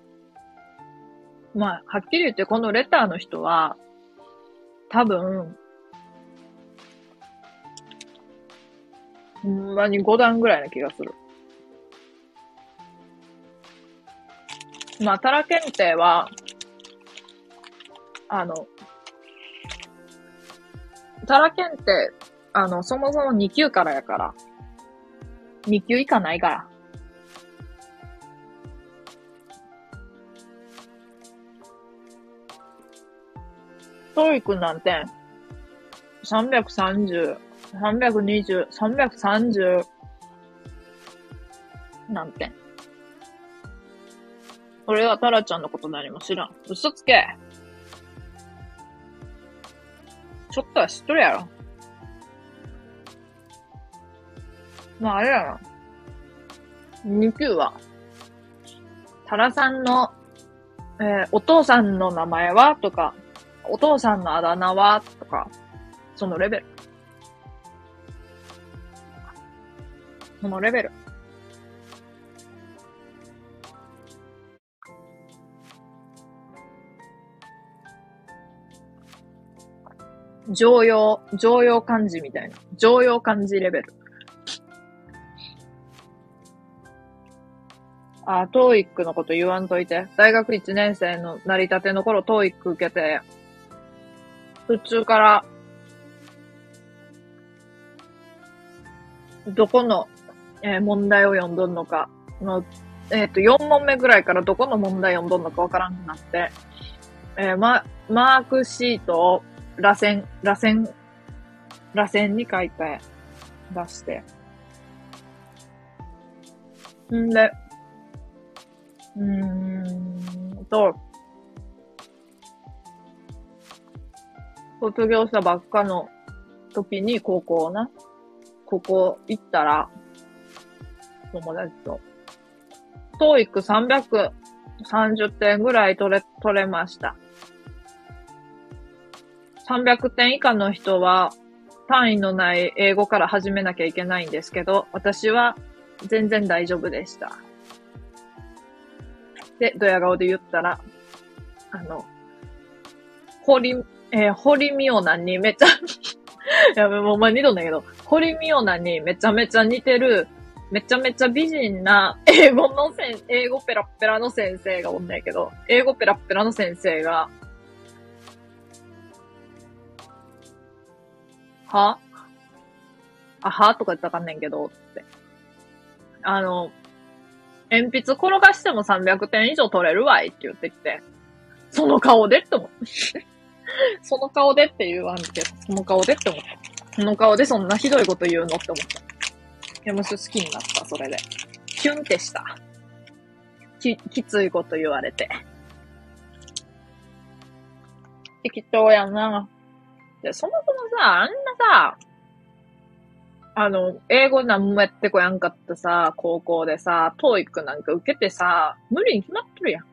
まあ、はっきり言ってこのレターの人は、多分、ほんまに5段ぐらいな気がする。まあ、タラ検定は、あの、タラ検定、あの、そもそも2級からやから。2級以下ないから。トイックなんて、330、320、330なんて。俺はタラちゃんのこと何も知らん。嘘つけちょっとは知っとるやろ。まあ、あれやな。2級は、タラさんの、えー、お父さんの名前は？とか、お父さんのあだ名は？とか、そのレベル。そのレベル。常用、常用漢字みたいな。常用漢字レベル。あ、トーイックのこと言わんといて。大学1年生の成り立ての頃、トーイック受けて、途中から、どこの、えー、問題を読んどんのかの、えっ、ー、と、4問目ぐらいからどこの問題を読んどんのかわからんくなって、えー、ま、マークシートを、螺旋、螺旋、螺旋に書いて出して。んで、うーんと、卒業したばっかの時に高校な、ここ行ったら、友達と、トーイック330点ぐらい取れ、取れました。300点以下の人は単位のない英語から始めなきゃいけないんですけど、私は全然大丈夫でした。で、ドヤ顔で言ったら、あの、堀、えー、堀美央奈にめちゃ やべ、もうまあ二度だけど、堀美央奈にめちゃめちゃ似てる、めちゃめちゃ美人な英語のせん、英語ペラペラの先生がおんねんけど、英語ペラペラの先生が、は？あ、は？とか言ったらあかんねんけど、って。あの、鉛筆転がしても300点以上取れるわいって言ってきて、その顔でって思って。その顔でって言わんけど、その顔でって思った。その顔でそんなひどいこと言うのって思った。いや、むしろ好きになった、それで。キュンってした。き、きついこと言われて。適当やな。で、そもそもさ、あんなさ、あの、英語なんもやってこやんかったさ、高校でさ、トーイックなんか受けてさ、無理に決まっとるやん。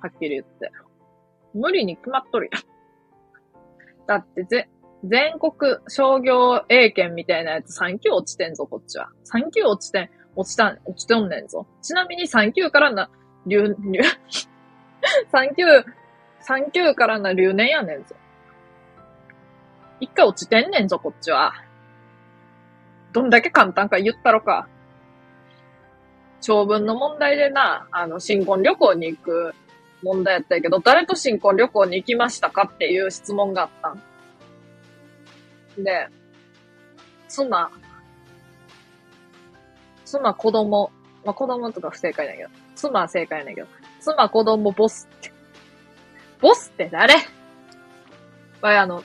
はっきり言って。無理に決まっとるやん。だってぜ、全国商業英検みたいなやつ3級落ちてんぞ、こっちは。3級落ちてん、落ちたん、落ちとんねんぞ。ちなみに3級からな、留、留、3級、3級からな留年やねんぞ。一回落ちてんねんぞ、こっちは。どんだけ簡単か言ったろか。長文の問題でな、あの、新婚旅行に行く問題やったけど、誰と新婚旅行に行きましたかっていう質問があったん。で、妻、妻子供、まあ、子供とか不正解だけど、妻は正解だけど、スマ子供ボスって。ボスって誰？わい、あの、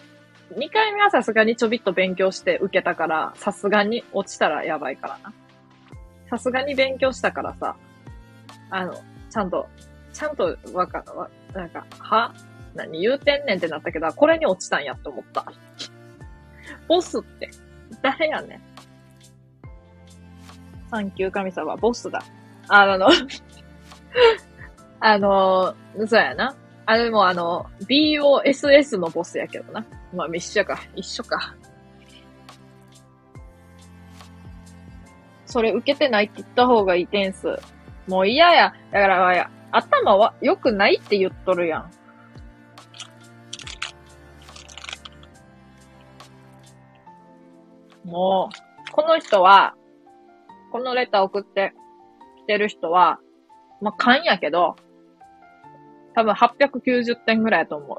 2回目はさすがにちょびっと勉強して受けたから、さすがに落ちたらやばいからな。さすがに勉強したからさ、あの、ちゃんと、ちゃんとわか、わ、なんか、は？何言うてんねんってなったけど、これに落ちたんやって思った。ボスって、誰やねん。サンキュー神様、ボスだ。あの、あの、そうやな。あれもあの、BOSS のボスやけどな。まあ一緒か。一緒か。それ受けてないって言った方がいい点数。もう嫌や。だから、頭は良くないって言っとるやん。もう、この人は、このレター送ってきてる人は、まあ、勘やけど、多分890点ぐらいやと思う。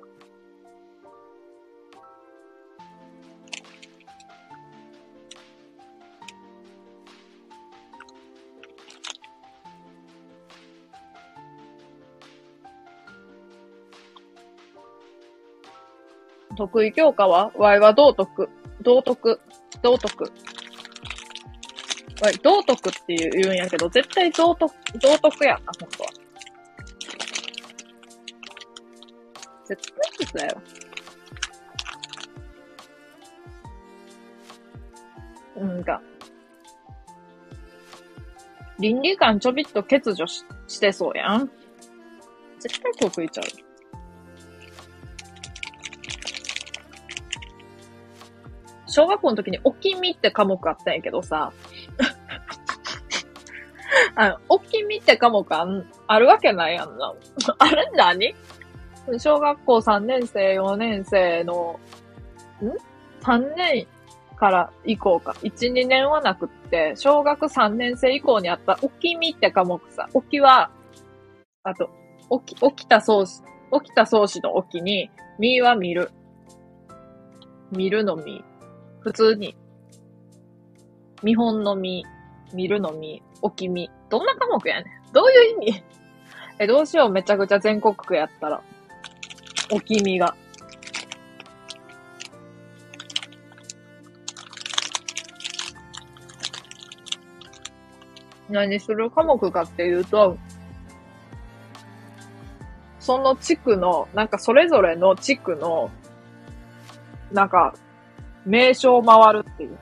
得意教科は？わいは道徳。道徳。道徳。わい、道徳って言うんやけど、絶対道徳、道徳やんな、ほんとは。絶対嘘だよ。うんか。倫理観ちょびっと欠如ししてそうやん。絶対得意ちゃう。小学校の時におきみって科目あったんやけどさ、あ、おきみって科目ああるわけないやんな。あれ何？小学校3年生、4年生の、ん ?3 年から以降か。1、2年はなくって、小学3年生以降にあった、おきみって科目さ。おきは、あと、おき、起きた創始、起きた創始のおきに、みは見る。見るのみ。普通に。見本のみ、見るのみ、おきみ。どんな科目やねん。どういう意味？え、どうしよう、めちゃくちゃ全国区やったら。おきみが。何する科目かっていうと、その地区の、なんかそれぞれの地区の、なんか、名所を回るっていう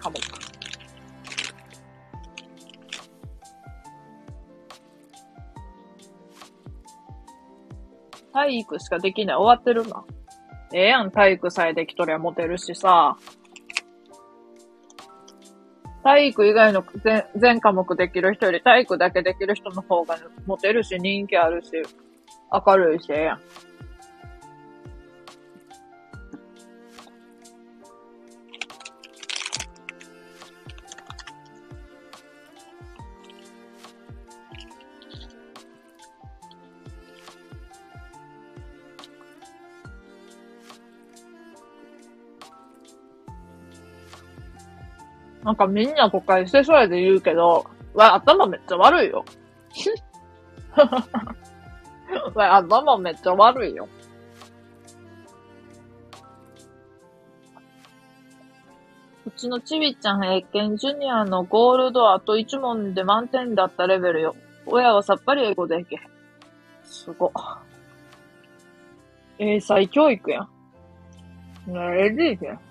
科目。体育しかできない。終わってるな。ええやん、体育さえできとりゃモテるしさ。体育以外の全全科目できる人より体育だけできる人の方がモテるし、人気あるし、明るいし、ええやん。なんかみんな誤解してそうやで言うけど、わ、頭めっちゃ悪いよ。わ、頭めっちゃ悪いよ。うちのちびちゃん、英検ジュニアのゴールドあと1問で満点だったレベルよ。親はさっぱり英語でいけ。すご。英才教育やん。ねえ、でいけん。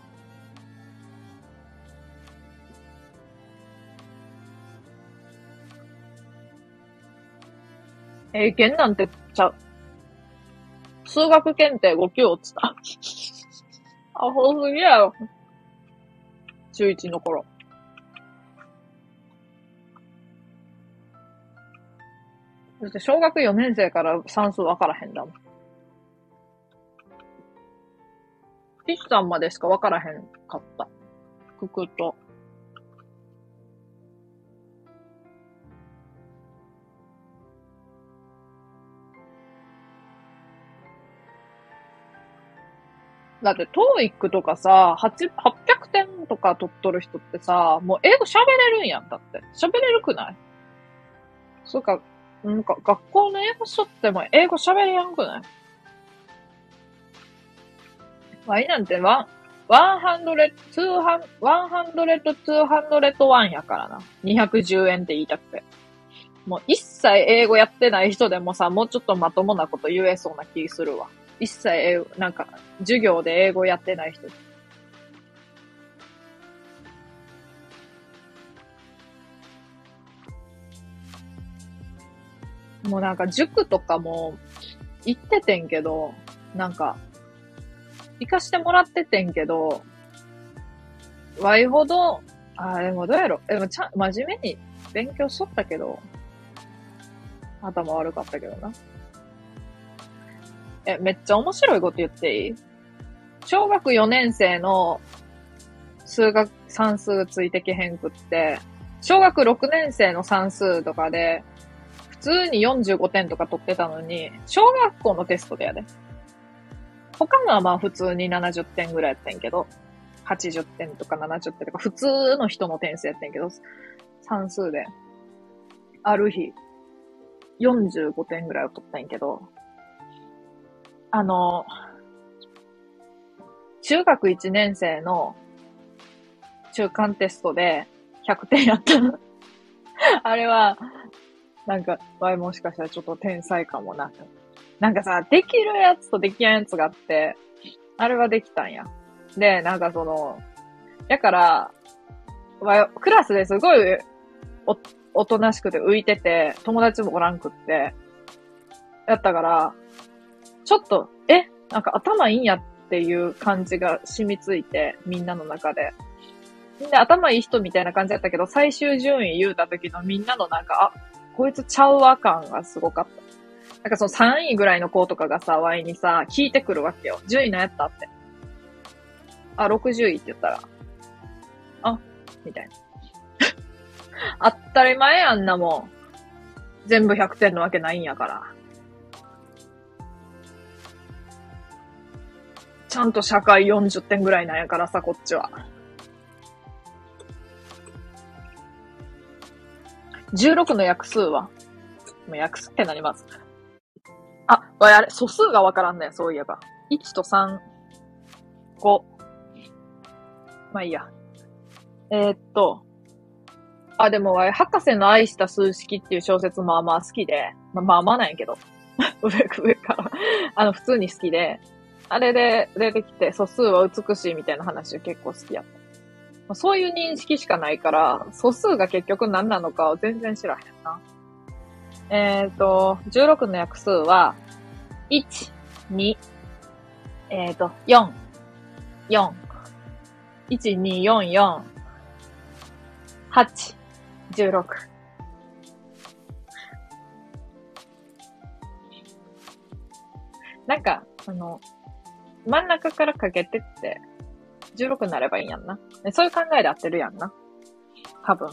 英検なんてちゃう。数学検定5級落ちた。アホすぎやろ。中1の頃。だって小学4年生から算数分からへんだもん。ティッシュさんまでしか分からへんかった。くくと。だって、トーイックとかさ、800点とか取っとる人ってさ、もう英語喋れるんやんだって。喋れるくない？そうか、なんか、学校の英語書っても英語喋りやんくない？ワイなんて one、one hundred、two hun、one hundred、two hundred one やからな。210円って言いたくて。もう一切英語やってない人でもさ、もうちょっとまともなこと言えそうな気するわ。一切英語、なんか、授業で英語やってない人。もうなんか塾とかも行っててんけど、なんか、行かしてもらっててんけど、わいほど、あ、でもどうやろ？でもちゃん、真面目に勉強しとったけど、頭悪かったけどな。え、めっちゃ面白いこと言っていい？小学4年生の数学、算数ついてけへんくって、小学6年生の算数とかで、普通に45点とか取ってたのに、小学校のテストでやで。他のはまあ普通に70点ぐらいやってんけど、80点とか70点とか普通の人の点数やってんけど、算数で、ある日、45点ぐらいを取ったんやけど、あの、中学1年生の中間テストで100点やった。あれは、なんか、わいもしかしたらちょっと天才かもな。なんかさ、できるやつとできやんやつがあって、あれはできたんや。で、なんかその、だから、わクラスですごいお、おとなしくて浮いてて、友達もおらんくって、やったから、ちょっと、え、なんか頭いいんやっていう感じが染みついて、みんなの中で。みんな頭いい人みたいな感じだったけど、最終順位言うた時のみんなのなんか、あ、こいつちゃうわ感がすごかった。なんかその3位ぐらいの子とかがさ、ワイにさ、聞いてくるわけよ。順位何やったって。あ、60位って言ったら。あ、みたいな。当たり前やんなもん。全部100点のわけないんやから。ちゃんと社会40点ぐらいなんやからさ、こっちは。16の約数は？もう約数ってなります。あ、あれ、素数がわからんねそういえば。1と3、5。まあいいや。えー、っと。あ、でも、博士の愛した数式っていう小説まあまあ好きで、まあまあまあなんやけど。上から。あの、普通に好きで、あれで出てきて素数は美しいみたいな話結構好きやった。そういう認識しかないから、素数が結局何なのかを全然知らへんな。えっ、ー、と、16の約数は、1、2、えっ、ー、と、4、4、1、2、4、4、8、16。なんか、あの、真ん中からかけてって、16になればいいやんな。そういう考えで合ってるやんな。多分。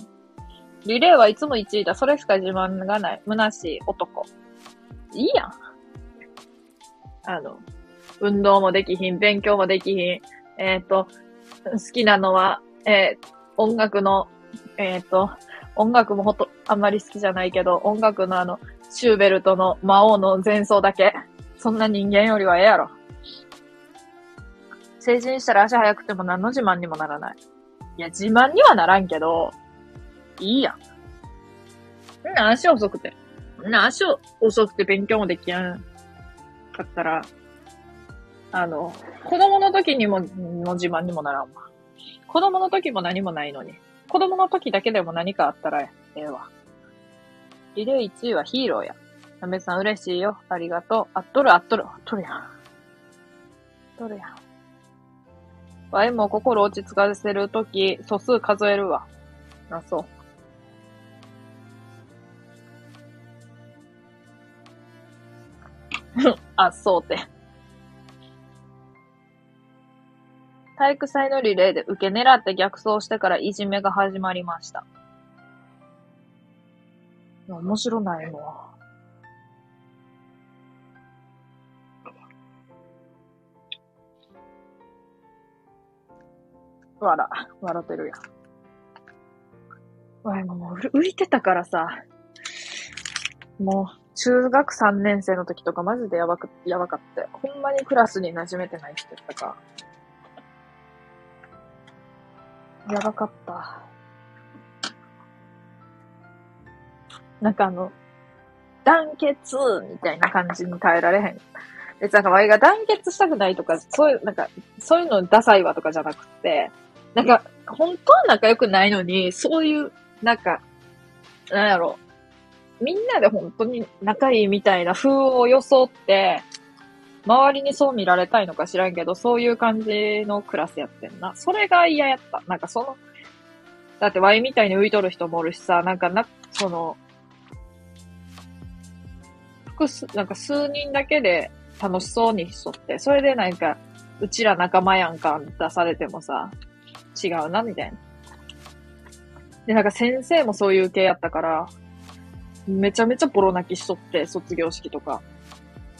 リレーはいつも1位だ。それしか自慢がない。虚しい男。いいやん。あの、運動もできひん、勉強もできひん。えっ、ー、と、好きなのは、えー、音楽の、えっ、ー、と、音楽もほと、あんまり好きじゃないけど、音楽のあの、シューベルトの魔王の前奏だけ。そんな人間よりはええやろ。成人したら足早くても何の自慢にもならない。いや、自慢にはならんけど、いいやん。んな足遅くて。んな足遅くて勉強もできやんかったら、あの、子供の時にも、の自慢にもならんわ。子供の時も何もないのに。子供の時だけでも何かあったらええわ。リレー1位はヒーローや。なめさん嬉しいよ。ありがとう。あっとるあっとる。あっとるやん。あっとるやん。わいも心落ち着かせるとき、素数数えるわ。あ、そう。あ、そうて。体育祭のリレーで受け狙って逆走してからいじめが始まりました。面白ないのは。笑、笑ってるやん。わい、もう、浮いてたからさ、もう、中学3年生の時とかマジでやばく、やばかったよ。ほんまにクラスに馴染めてない人やったか。やばかった。なんかあの、団結みたいな感じに耐えられへん。別になんか、ワイが団結したくないとか、そういう、なんか、そういうのダサいわとかじゃなくて、なんか、本当は仲良くないのに、そういう、なんか、なんやろ、みんなで本当に仲いいみたいな風を装って、周りにそう見られたいのか知らんけど、そういう感じのクラスやってんな。それが嫌やった。なんかその、だってワイみたいに浮いとる人もおるしさ、なんかな、その、複数、なんか数人だけで楽しそうにしとって、それでなんか、うちら仲間やんか出されてもさ、違うな、みたいな。で、なんか先生もそういう系やったから、めちゃめちゃボロ泣きしとって、卒業式とか。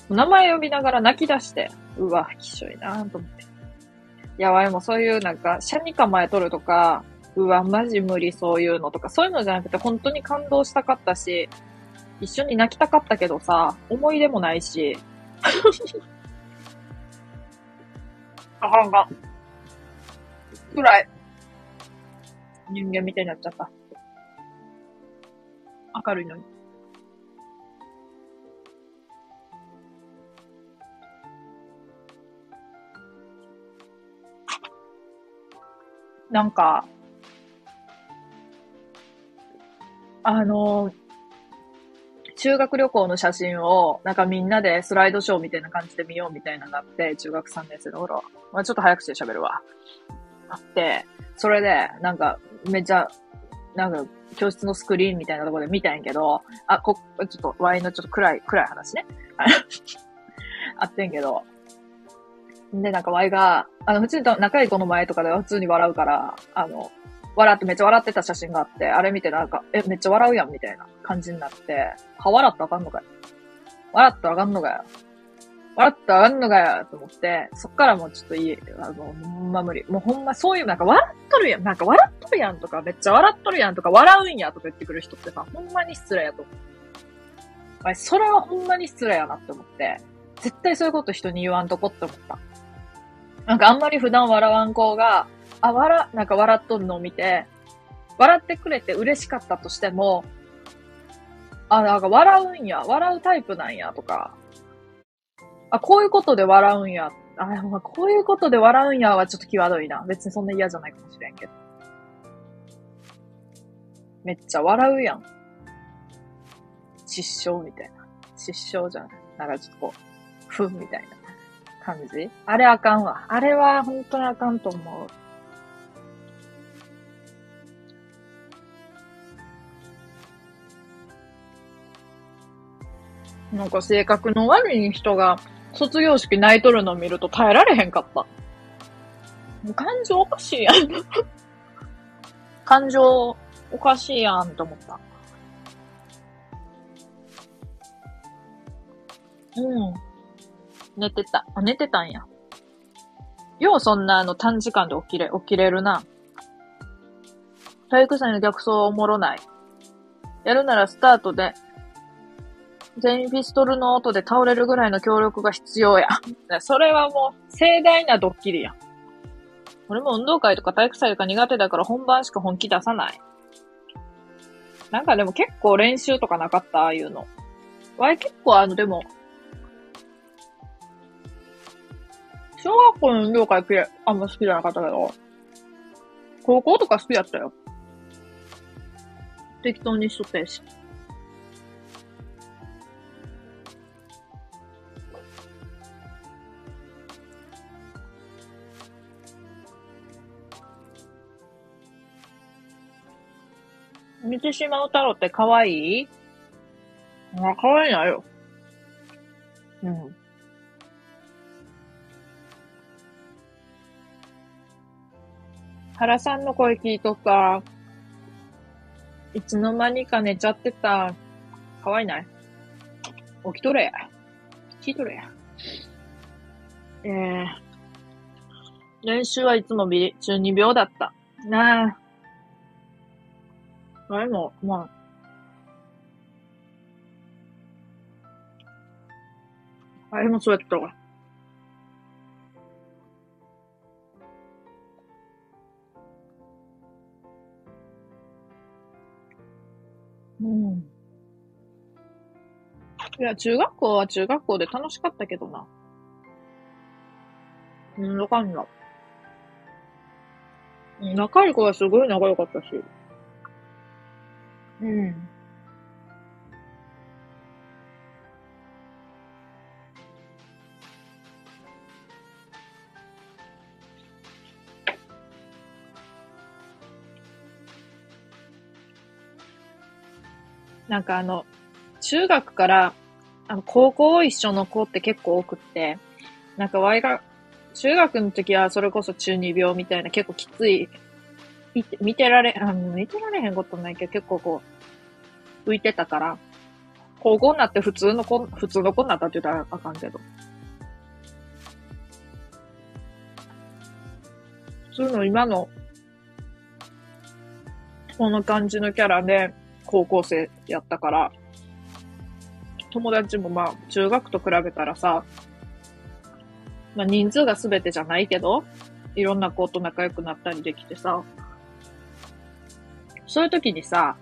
名前呼びながら泣き出して、うわ、きしょいなと思って。やわいもうそういうなんか、車に構えとるとか、うわ、マジ無理そういうのとか、そういうのじゃなくて本当に感動したかったし、一緒に泣きたかったけどさ、思い出もないし。あかんか。暗い。人間みたいになっちゃった。明るいのに。なんか、あの、修学旅行の写真を、なんかみんなでスライドショーみたいな感じで見ようみたいなのがあって、中学3年生の頃。まあちょっと早口で喋るわ。あって、それで、なんか、めっちゃ、なんか、教室のスクリーンみたいなところで見たんやけど、あ、こ、ちょっと、ワインのちょっと暗い、暗い話ね。あってんけど。で、なんかワイが、あの、普通に仲いい子の前とかでは普通に笑うから、あの、笑ってめっちゃ笑ってた写真があって、あれ見てなんか、え、めっちゃ笑うやんみたいな感じになって、は、笑ったらあかんのかよ。笑ったらあかんのかよ。笑ったあんのかよと思って、そっからもうちょっといい、あの、ほんま無理。もうほんまそういう、なんか笑っとるやん、なんか笑っとるやんとか、めっちゃ笑っとるやんとか、笑うんやとか言ってくる人ってさ、ほんまに失礼やと思う。あれそれはほんまに失礼やなって思って、絶対そういうこと人に言わんとこって思った。なんかあんまり普段笑わん子が、あ、笑、なんか笑っとるのを見て、笑ってくれて嬉しかったとしても、あ、なんか笑うんや、笑うタイプなんやとか、あ、こういうことで笑うんや、あ、まあこういうことで笑うんやはちょっと際どいな。別にそんな嫌じゃないかもしれんけど。めっちゃ笑うやん。失笑みたいな。失笑じゃん。なんかちょっとこう、ふんみたいな感じあれあかんわ。あれは本当にあかんと思う。なんか性格の悪い人が卒業式泣いとるの見ると耐えられへんかった。もう感情おかしいやん。感情おかしいやんと思った。うん。寝てた。あ、寝てたんや。ようそんなあの短時間で起きれ、起きれるな。体育祭の逆走はおもろない。やるならスタートで、全員ピストルの音で倒れるぐらいの協力が必要や。それはもう盛大なドッキリや。俺も運動会とか体育祭が苦手だから本番しか本気出さない。なんかでも結構練習とかなかった、ああいうの。わい結構あの、でも、小学校の運動会あんま好きじゃなかったけど、高校とか好きだったよ。適当にしとったやし。三島太郎って可愛い？あ、可愛いなよ。うん。原さんの声聞いとった。いつの間にか寝ちゃってた。可愛いない？起きとれや。聞いとれや。えー、練習はいつもビリ、中二病だった。なあ。あれも、まあ、あれもそうやったわ。うん。いや、中学校は中学校で楽しかったけどな。うん、わかんない。仲いい子はすごい仲良かったし。うん。なんかあの、中学から、あの、高校一緒の子って結構多くって、なんか、ワイが、中学の時はそれこそ中二病みたいな結構きつい、見てられ、あの、見てられへんことないけど結構こう、浮いてたから、高校になって普通の子、普通の子になったって言ったらあかんけど。普通の今の、この感じのキャラで、高校生やったから、友達もまあ、中学と比べたらさ、まあ人数が全てじゃないけど、いろんな子と仲良くなったりできてさ、そういう時にさ、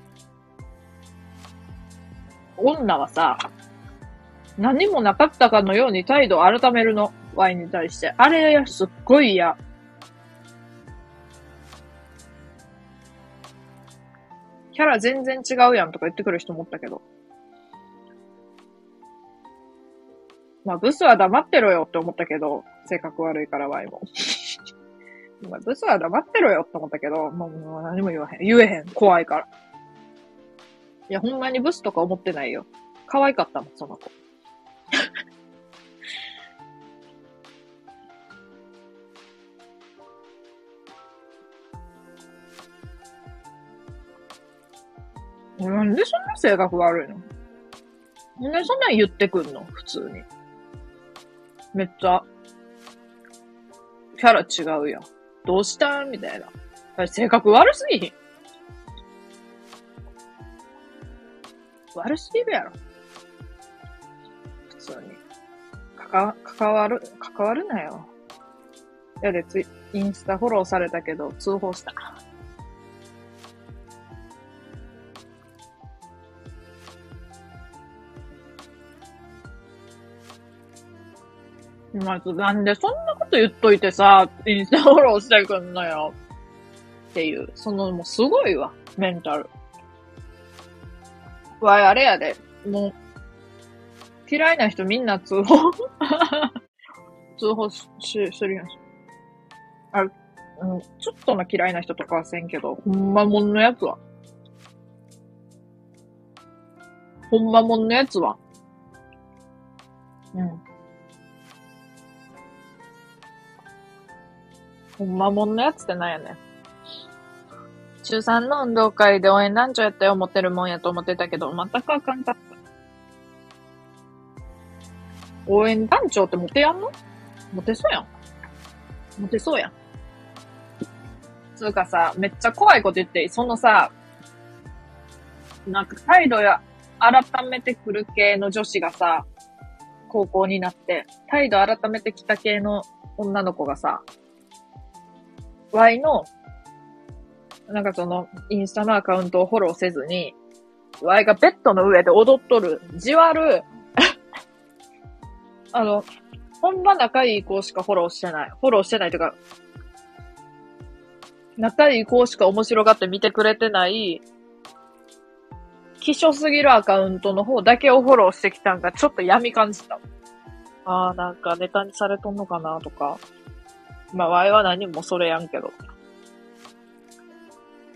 女はさ、何もなかったかのように態度を改めるの。ワインに対して。あれ、すっごい嫌。キャラ全然違うやんとか言ってくる人もったけど。まあ、ブスは黙ってろよって思ったけど、性格悪いからワイも。まあ、ブスは黙ってろよって思ったけど、もう何も言わへん。言えへん。怖いから。いや、ほんまにブスとか思ってないよ。可愛かったもん、その子。なんでそんな性格悪いの？なんでそんなん言ってくんの？普通に。めっちゃ、キャラ違うやん。どうした？みたいな。性格悪すぎひん。悪すぎるやろ。普通に。かか、関わる、関わるなよ。いやで、つい、インスタフォローされたけど、通報した。まず、なんでそんなこと言っといてさ、インスタフォローしてくんのよ。っていう、その、もうすごいわ、メンタル。わい、あれやで、もう、嫌いな人みんな通報 通報し、し、するやん。あ、うん、ちょっとの嫌いな人とかはせんけど、ほんまもんのやつは。ほんまもんのやつは。うん。ほんまもんのやつってなんやねん。中3の運動会で応援団長やったよ、思ってるもんやと思ってたけど、全くあかんかった。応援団長ってモテやんの？モテそうやん。モテそうやん。つうかさ、めっちゃ怖いこと言って、そのさ、なんか態度や改めてくる系の女子がさ、高校になって、態度改めてきた系の女の子がさ、Y の、なんかその、インスタのアカウントをフォローせずに、Y がベッドの上で踊っとる、じわる、あの、ほんま仲いい子しかフォローしてない。フォローしてないというか、仲いい子しか面白がって見てくれてない、希少すぎるアカウントの方だけをフォローしてきたんがちょっと闇感じた。ああ、なんかネタにされとんのかなとか。まあ、ワイは何もそれやんけど。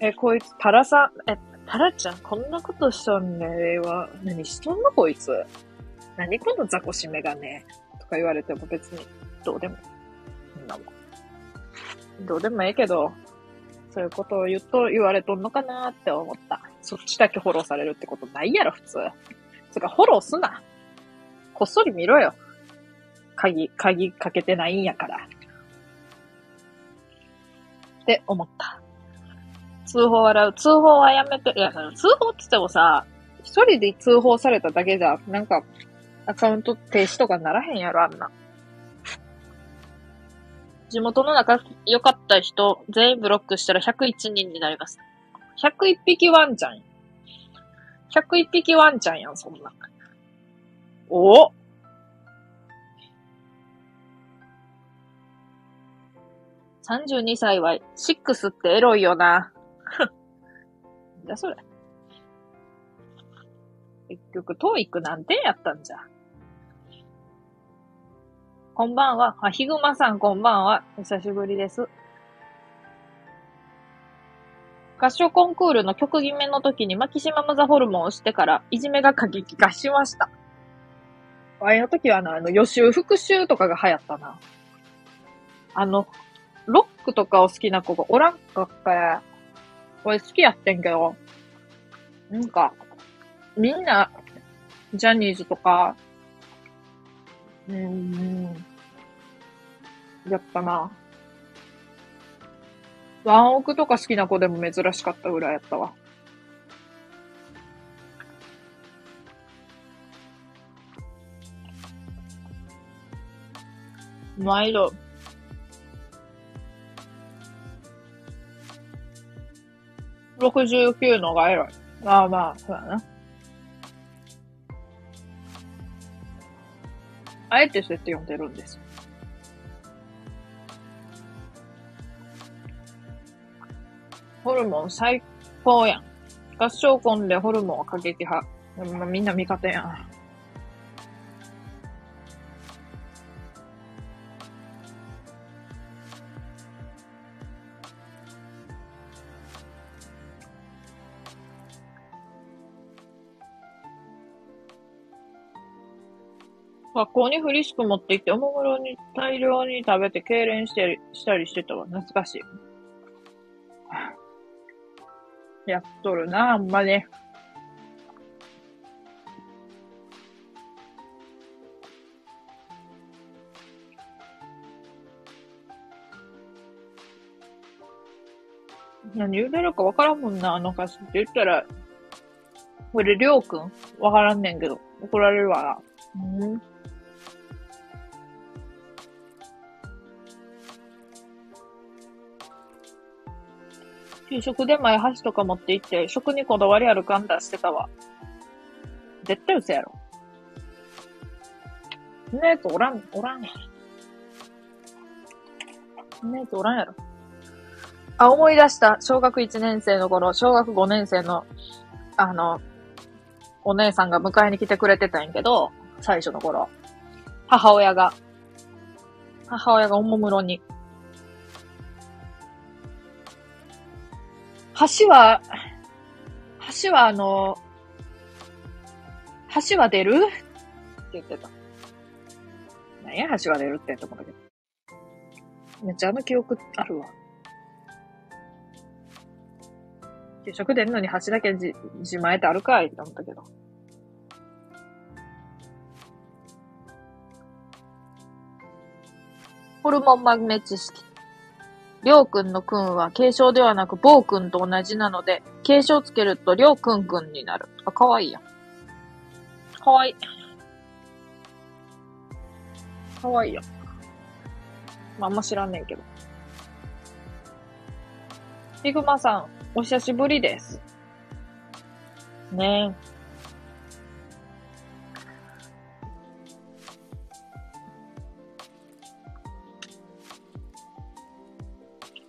え、こいつ、タラさん、え、タラちゃん、こんなことしとんねは、何しとんのこいつ。何このザコシメガネ。とか言われても別に、どうでも。んなもん。どうでもええけど、そういうことを言うと言われとんのかなって思った。そっちだけフォローされるってことないやろ、普通。つか、フォローすな。こっそり見ろよ。鍵、鍵かけてないんやから。って思った。通報笑う。通報はやめて、いや、通報って言ってもさ、一人で通報されただけじゃ、なんか、アカウント停止とかならへんやろ、あんな。地元の仲良かった人、全員ブロックしたら101人になります。101匹ワンちゃん。101匹ワンちゃんやん、そんな。お？32歳は、シックスってエロいよな。じゃ、それ。結局、トーイック何点やったんじゃ。こんばんは。あ、ひぐまさんこんばんは。お久しぶりです。合唱コンクールの曲決めの時にマキシマムザホルモンをしてから、いじめが過激化しました。あれの時はあの、あの予習復習とかが流行ったな。あの、ロックとかを好きな子がおらんかったや。これ好きやってんけど、なんか、みんな、ジャニーズとか、うーん、やったな。ワンオクとか好きな子でも珍しかったぐらいやったわ。毎度。69のがエロい。まあまあ、そうだな。あえてそうやって読んでるんです。ホルモン最高やん。合唱コンでホルモンは過激派。みんな味方やん。学校にフリスク持って行って、おもむろに大量に食べて痙攣したりしたりしてたわ。懐かしい。やっとるな、あんまね。何言うてるかわからんもんな、あの歌詞って言ったら、これ、りょうくん？わからんねんけど、怒られるわな。うん給食で前箸とか持って行って、食にこだわりある感出してたわ。絶対嘘やろ。そんなやつおらん、おらんねん。そんなやつおらんやろ。あ、思い出した。小学1年生の頃、小学5年生の、あの、お姉さんが迎えに来てくれてたんやけど、最初の頃。母親が、母親がおもむろに、橋は、橋はあの、橋は出る？って言ってた。何や、橋は出るってと思うんだけど。めっちゃあの記憶あるわ。給食出んのに橋だけじ自前ってあるかいって思ったけど。ホルモン豆知識。りょうくんのくんは継承ではなく、ぼうくんと同じなので、継承つけるとりょうくんくんになる。あ、かわいいやん。かわいい。かわいいやん。まあ、あんま知らんねんけど。ヒグマさん、お久しぶりです。ねえ。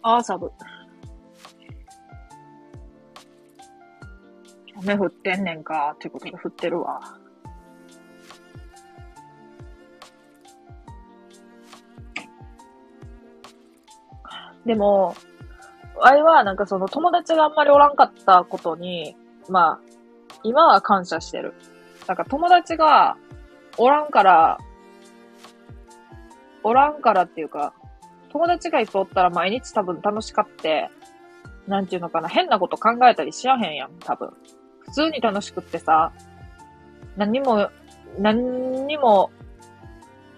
あーサブ。雨降ってんねんか、ってことで降ってるわ。でも、あれはなんかその友達があんまりおらんかったことに、まあ、今は感謝してる。なんか友達がおらんから、おらんからっていうか、友達がいっぱいおったら毎日多分楽しかって、なんていうのかな、変なこと考えたりしやへんやん、多分。普通に楽しくってさ、何も、何にも、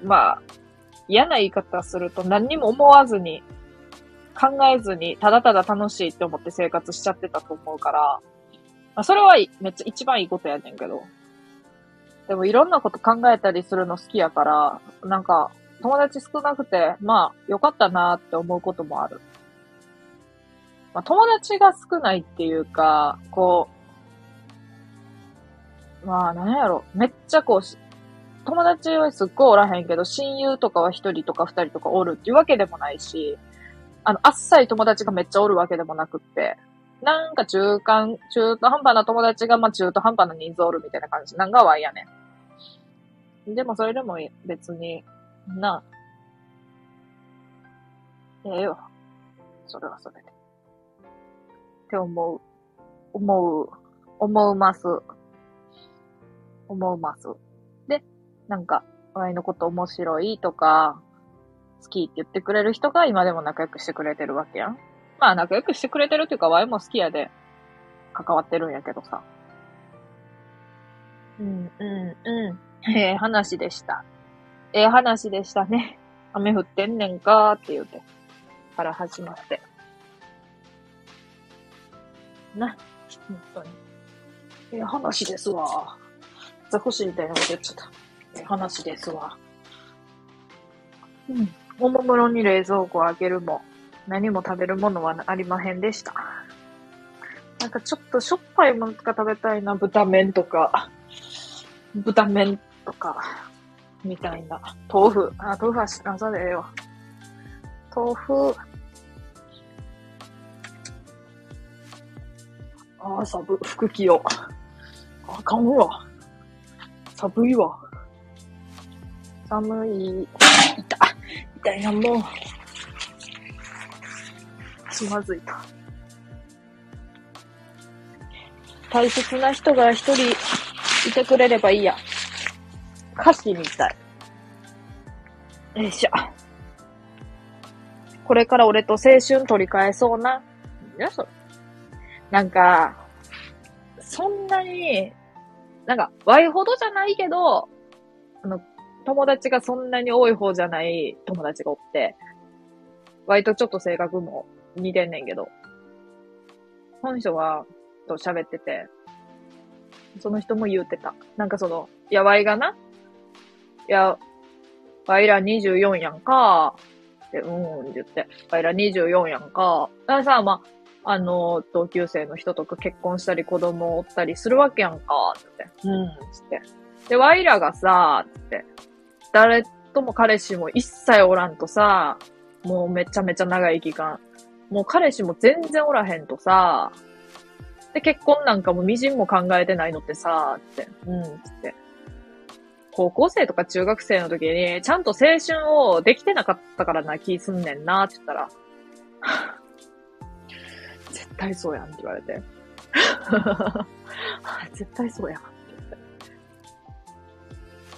まあ、嫌な言い方すると何にも思わずに、考えずに、ただただ楽しいって思って生活しちゃってたと思うから、まあ、それはめっちゃ一番いいことやねんけど、でもいろんなこと考えたりするの好きやから、なんか、友達少なくて、まあ、よかったなって思うこともある。まあ、友達が少ないっていうか、こう、まあ、なんやろ。めっちゃこうし、友達はすっごいおらへんけど、親友とかは一人とか二人とかおるっていうわけでもないし、あの、あっさり友達がめっちゃおるわけでもなくって、なんか中間、中途半端な友達が、まあ中途半端な人数おるみたいな感じなんがわいやねん。でもそれでも別に、な、ええよ。それはそれで。って思う。思う。思うます。思うます。で、なんか、ワイのこと面白いとか、好きって言ってくれる人が今でも仲良くしてくれてるわけやん。まあ仲良くしてくれてるっていうか、ワイも好きやで関わってるんやけどさ。うん、うん、うん。ええ話でした。ええ話でしたね。雨降ってんねんかーって言うて。から始まって。な、本当に。ええ話ですわ。ザコシみたいなこと言っちゃった。ええ話ですわ。うん。おもむろに冷蔵庫を開けるも、何も食べるものはありまへんでした。なんかちょっとしょっぱいものとか食べたいな。豚麺とか、豚麺とか、みたいな。豆腐。あ、豆腐は知らんさでええわ。豆腐。あ、寒、服着よう。あかんわ。寒いわ。寒い。痛い。痛いな、もう。つまずいた。大切な人が一人いてくれればいいや。歌詞みたい。よいしょ。これから俺と青春取り返そうな。いや、それ。なんか、そんなに、なんか、ワイほどじゃないけど、あの、友達がそんなに多い方じゃない友達がおって、割とちょっと性格も似てんねんけど、その人は、と喋ってて、その人も言うてた。なんかその、や、ワイがな、いや、ワイら24やんか、って、うん、言って、ワイら24やんか。だからさ、まあ、あの、同級生の人とか結婚したり子供おったりするわけやんか、って。うん、つって。で、ワイらがさ、つって、誰とも彼氏も一切おらんとさ、もうめちゃめちゃ長い期間。もう彼氏も全然おらへんとさ、で、結婚なんかもみじんも考えてないのってさ、って、うん、つって。高校生とか中学生の時に、ちゃんと青春をできてなかったからな気すんねんな、って言ったら、絶対そうやんって言われて。絶対そうやんって言って。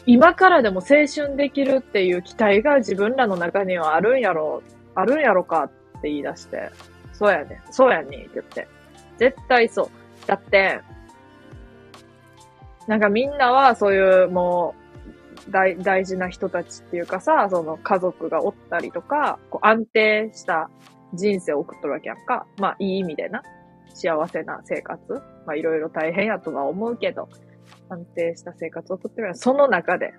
今からでも青春できるっていう期待が自分らの中にはあるんやろ、あるんやろかって言い出して、そうやね、そうやねって言って。絶対そう。だって、なんかみんなはそういうもう大大事な人たちっていうかさ、その家族がおったりとか、こう安定した人生を送っとるわけやんか。まあいい意味でな。幸せな生活。まあいろいろ大変やとは思うけど、安定した生活を送ってるやん。その中で、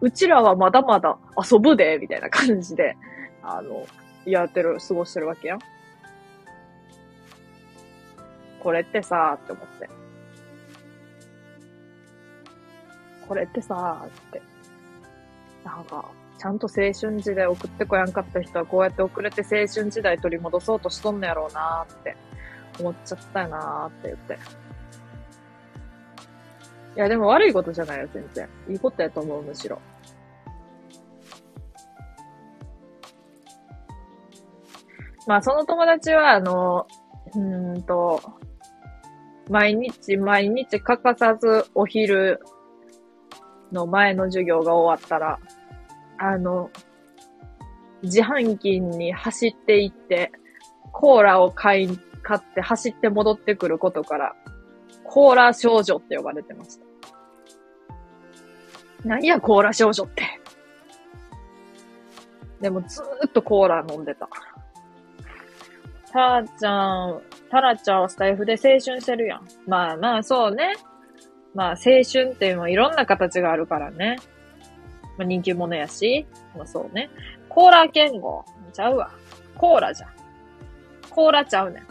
うちらはまだまだ遊ぶで、みたいな感じで、あの、やってる、過ごしてるわけやん。これってさ、って思って。これってさ、って。なんか、ちゃんと青春時代送ってこやんかった人はこうやって遅れて青春時代取り戻そうとしとんのやろうなーって思っちゃったよなって言って。いや、でも悪いことじゃないよ、全然。いいことやと思う、むしろ。まあ、その友達は、あの、うんと、毎日毎日欠かさずお昼の前の授業が終わったら、あの、自販機に走って行って、コーラを買い、買って走って戻ってくることから、コーラ少女って呼ばれてました。何や、コーラ少女って。でもずーっとコーラ飲んでた。タラちゃん、タラちゃんはスタイフで青春してるやん。まあまあ、そうね。まあ、青春っていうのはいろんな形があるからね。まあ、人気者やし。まあ、そうね。コーラ剣豪。ちゃうわ。コーラじゃん。コーラちゃうねん。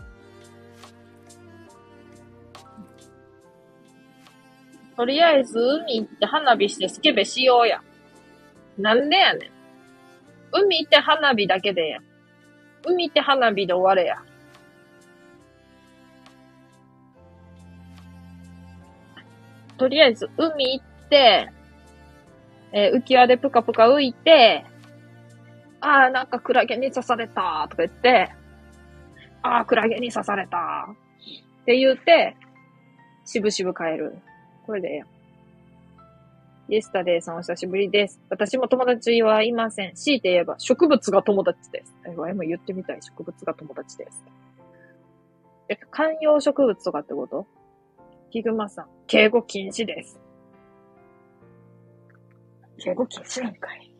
とりあえず海行って花火してスケベしようや。なんでやねん。海行って花火だけでや。海行って花火で終われや。とりあえず海行って、えー、浮き輪でぷかぷか浮いて、ああ、なんかクラゲに刺されたとか言って、ああ、クラゲに刺されたって言って、しぶしぶ帰る。これでええやん。イエスタデイさんお久しぶりです。私も友達はいません。強いて言えば、植物が友達です。え、ワイも言ってみたい。植物が友達です。え、観葉植物とかってこと？ヒグマさん、敬語禁止です。敬語禁止なんかい。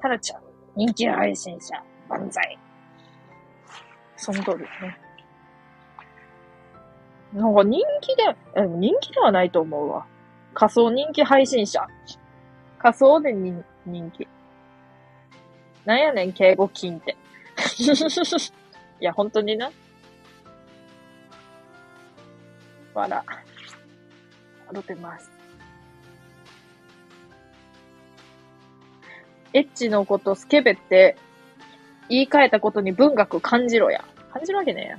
タラちゃん、人気配信者、万歳。その通りね。なんか人気で、え、人気ではないと思うわ。仮想人気配信者。仮想で人気。なんやねん、敬語金って。いや、本当にな。わら。笑ってます。エッチのことスケベって言い換えたことに文学感じろや。感じるわけねえや。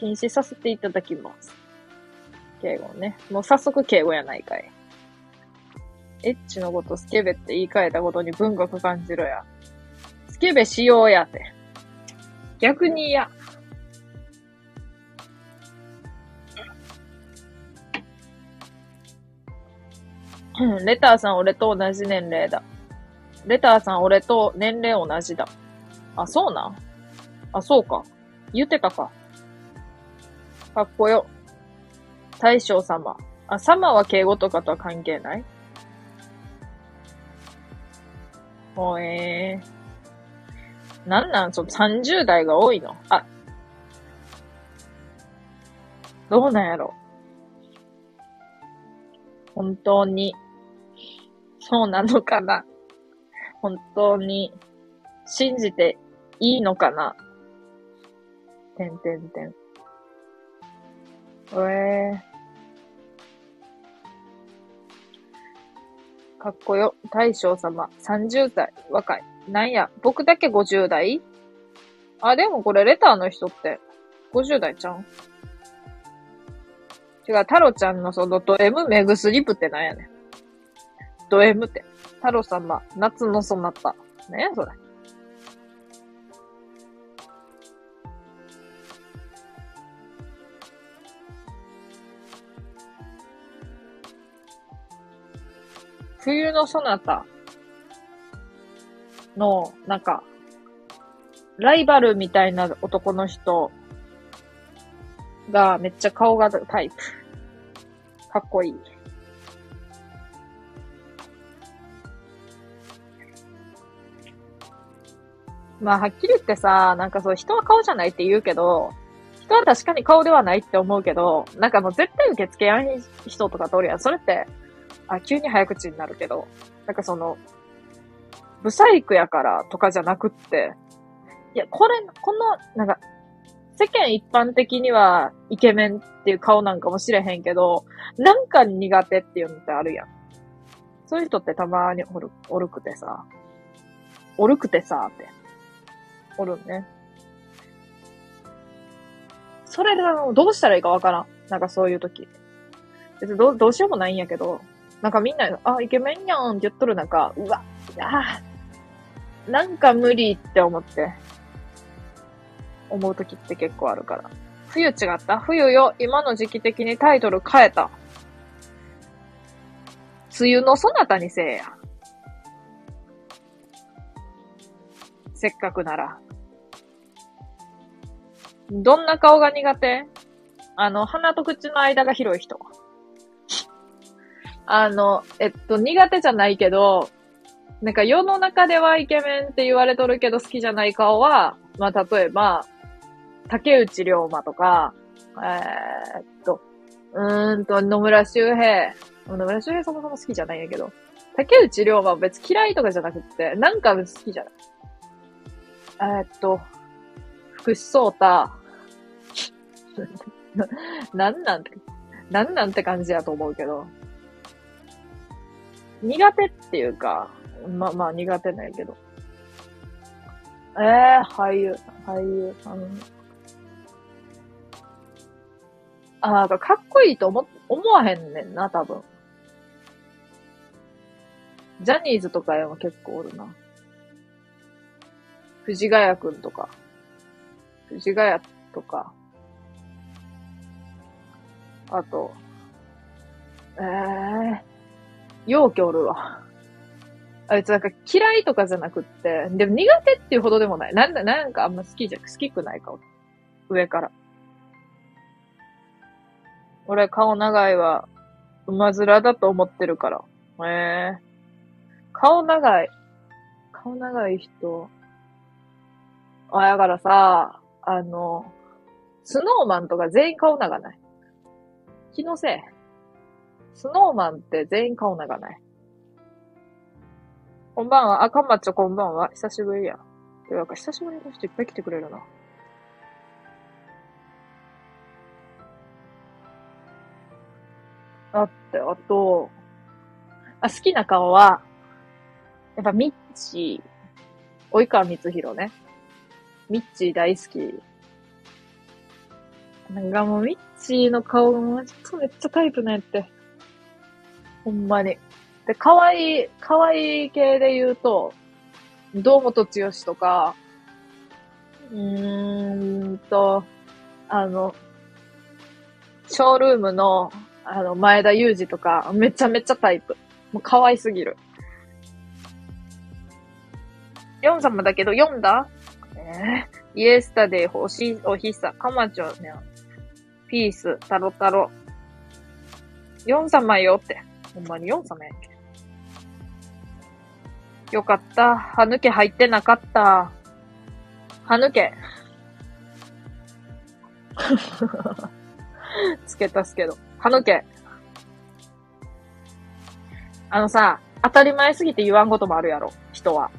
禁止させていただきます。敬語ね。もう早速敬語やないかい。エッチのことスケベって言い換えたことに文学感じろや。スケベしようやって。逆に嫌。うん、レターさん俺と同じ年齢だ。レターさん俺と年齢同じだ。あ、そうなあ、そうか。言ってたか。かっこよ。大将様。あ、様は敬語とかとは関係ない？ほえー。なんなん？その30代が多いの？あ、どうなんやろ本当に、そうなのかな本当に、信じていいのかなてんてんてん。ええー。かっこよ。大将様。30代。若い。なんや。僕だけ50代？あ、でもこれレターの人って、50代ちゃん違う、タロちゃんのそのド M 目薬部ってなんやねん。ド M って。タロ様、夏のそなた。なんやそれ。冬のそなたの、なんか、ライバルみたいな男の人がめっちゃ顔がタイプ。かっこいい。まあ、はっきり言ってさ、なんかそう、人は顔じゃないって言うけど、人は確かに顔ではないって思うけど、なんかもう絶対受付やん人とか通りやん。それって、あ、急に早口になるけど、なんかその、ブサイクやからとかじゃなくって、いや、これ、この、なんか、世間一般的にはイケメンっていう顔なんかもしれへんけど、なんか苦手っていうのってあるやん。そういう人ってたまにおる、おるくてさ、おるくてさ、って。おるね。それでどうしたらいいかわからん。なんかそういう時。別にどう、どうしようもないんやけど、なんかみんな、あ、イケメンやんって言っとる中、うわ、あなんか無理って思って、思う時って結構あるから。冬違った？冬よ、今の時期的にタイトル変えた。梅雨のそなたにせえや。せっかくなら。どんな顔が苦手？あの、鼻と口の間が広い人。あの、えっと、苦手じゃないけど、なんか世の中ではイケメンって言われとるけど好きじゃない顔は、まあ例えば、竹内涼真とか、えー、っと、うーんと、野村周平。野村周平そもそも好きじゃないんやけど。竹内涼真は別嫌いとかじゃなくて、なんか別好きじゃない。えー、っと、福士蒼太。なんなんて、なんなんて感じやと思うけど。苦手っていうか、まあまあ苦手なんやけど。ええー、俳優、俳優さん。あ、なんかかっこいいと思、思わへんねんな、多分。ジャニーズとかでも結構おるな。藤ヶ谷くんとか。藤ヶ谷とか。あと、ええー、陽気おるわ。あいつなんか嫌いとかじゃなくって、でも苦手っていうほどでもない。なんだ、なんかあんま好きじゃ、好きくない顔。上から。俺顔長いは、馬面だと思ってるから。ええー、顔長い。顔長い人。あ、やからさ、あの、スノーマンとか全員顔長ない。気のせい。スノーマンって全員顔長ない。こんばんは。赤マッチョこんばんは。久しぶりや。ていうか、久しぶりの人いっぱい来てくれるな。あって、あと、あ、好きな顔は、やっぱミッチー、及川光弘ね。ミッチー大好き。なんかもうミッチーの顔がめっちゃタイプなんやって。ほんまに。で、可愛い、可愛い系で言うと、堂本剛とか、うーんと、あの、ショールームの、あの、前田裕二とか、めちゃめちゃタイプ。もう可愛すぎる。ヨン様だけど、読んだえ、イエスタデイ、おし、おひさ、かまちょね、ピース、タロタロ。ヨン様よって。ほんまにヨン様やんけ。よかった。歯抜け入ってなかった。歯抜け。つけたすけど。歯抜け。あのさ、当たり前すぎて言わんこともあるやろ。人は。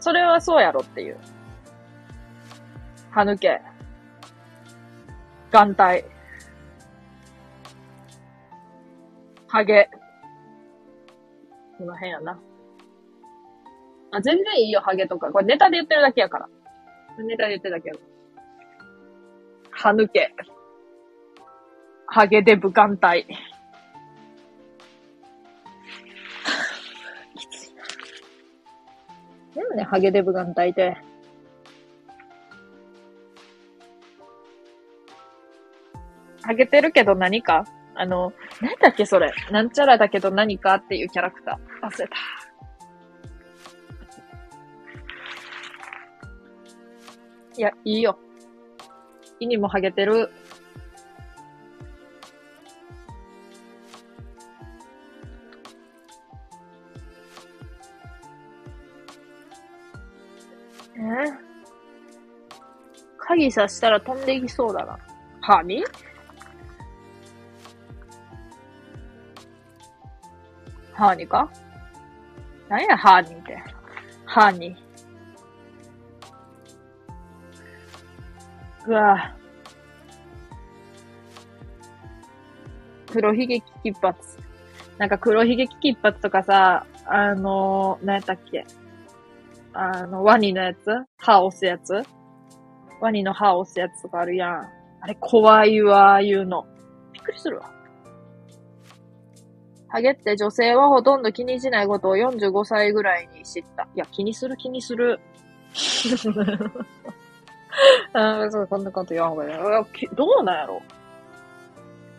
それはそうやろっていう。歯抜け。眼帯。ハゲ。この辺やな。あ、全然いいよ、ハゲとか。これネタで言ってるだけやから。ネタで言ってるだけやから。歯抜け。ハゲデブ眼帯。きついな。でもね、ハゲデブ眼帯って。ハゲてるけど何か？あの、何だっけそれ？なんちゃらだけど何かっていうキャラクター。忘れた。いや、いいよ。胃にもハゲてる。え鍵さしたら飛んでいきそうだな。はにハーニーか？何や、ハーニーって？ハーニー。うわ黒ひげ危機一髪。なんか黒ひげ危機一髪とかさ、あのー、何やったっけ？あの、ワニのやつ？歯押すやつ？ワニの歯押すやつとかあるやん。あれ怖いわ、言うの。びっくりするわ。ハゲって女性はほとんど気にしないことを45歳ぐらいに知った。いや、気にする気にする。あそう、こんなこと言わんほうがいい。どうなんやろ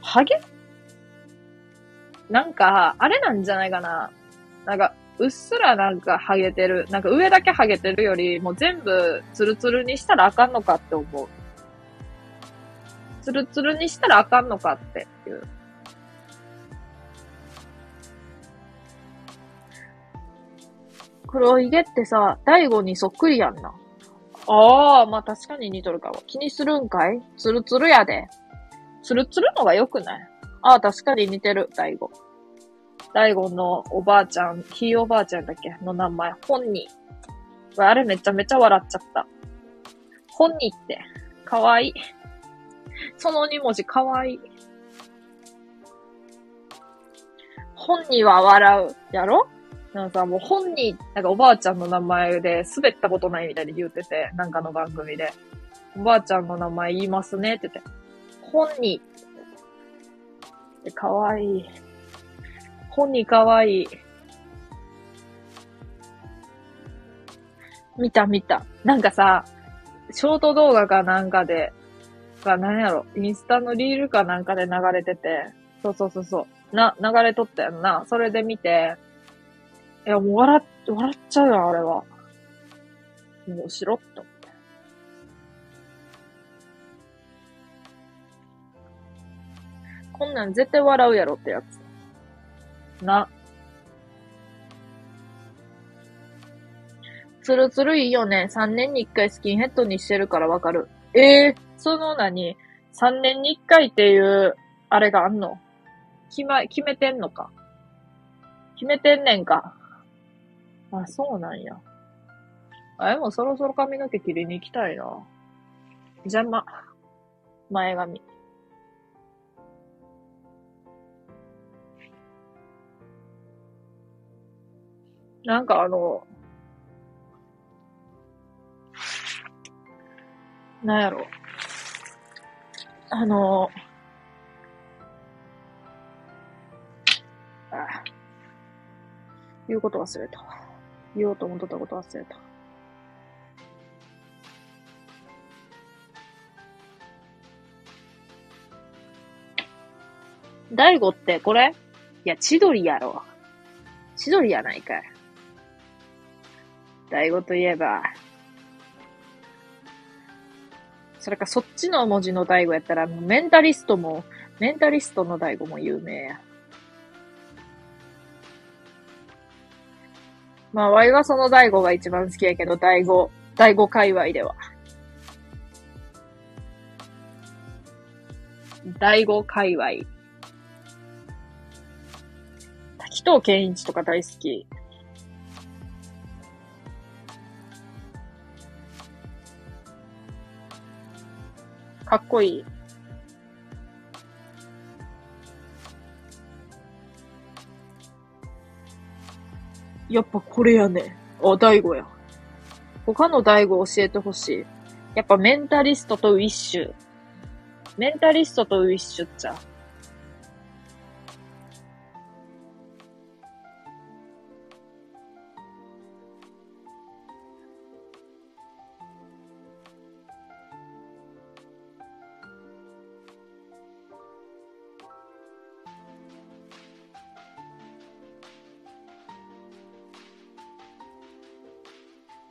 ハゲ？なんか、あれなんじゃないかな。なんか、うっすらなんかハゲてる。なんか上だけハゲてるより、もう全部ツルツルにしたらあかんのかって思う。ツルツルにしたらあかんのかっていう。黒ひげってさ、大悟にそっくりやんな。ああ、まあ確かに似とるかも。気にするんかい？ツルツルやで。ツルツルのが良くない？ああ、確かに似てる、大悟。大悟のおばあちゃん、ひいおばあちゃんだっけの名前、本人。あれめちゃめちゃ笑っちゃった。本人って、かわいい。その2文字かわいい。本人は笑う。やろ？なんかさもう本人、なんかおばあちゃんの名前で滑ったことないみたいに言ってて、なんかの番組で。おばあちゃんの名前言いますねって言って。本人。かわいい。本人かわいい。見た見た。なんかさ、ショート動画かなんかで、か、なんやろ、インスタのリールかなんかで流れてて、そうそうそうそう、な、流れとったやんな。それで見て、いや、もう笑っ、笑っちゃうよ、あれは。もうしろって思って。こんなん絶対笑うやろってやつ。な。つるつるいいよね。3年に1回スキンヘッドにしてるからわかる。ええー、その何 ?3 年に1回っていう、あれがあんの？決ま、決めてんのか？決めてんねんか？あ、そうなんや。あ、でもそろそろ髪の毛切りに行きたいな。邪魔。前髪。なんかあの、なんやろ。あの、ああ言うこと忘れたわ。言おうと思っとったこと忘れた。大悟ってこれ？いや、千鳥やろ。千鳥やないかい。大悟といえば、それかそっちの文字の大悟やったら、メンタリストも、メンタリストの大悟も有名や。まあ、ワイはその大悟が一番好きやけど、大悟、大悟界隈では。大悟界隈。滝藤健一とか大好き。かっこいい。やっぱこれやね。あ、大悟や。他の大悟教えてほしい。やっぱメンタリストとウィッシュ。メンタリストとウィッシュっちゃ。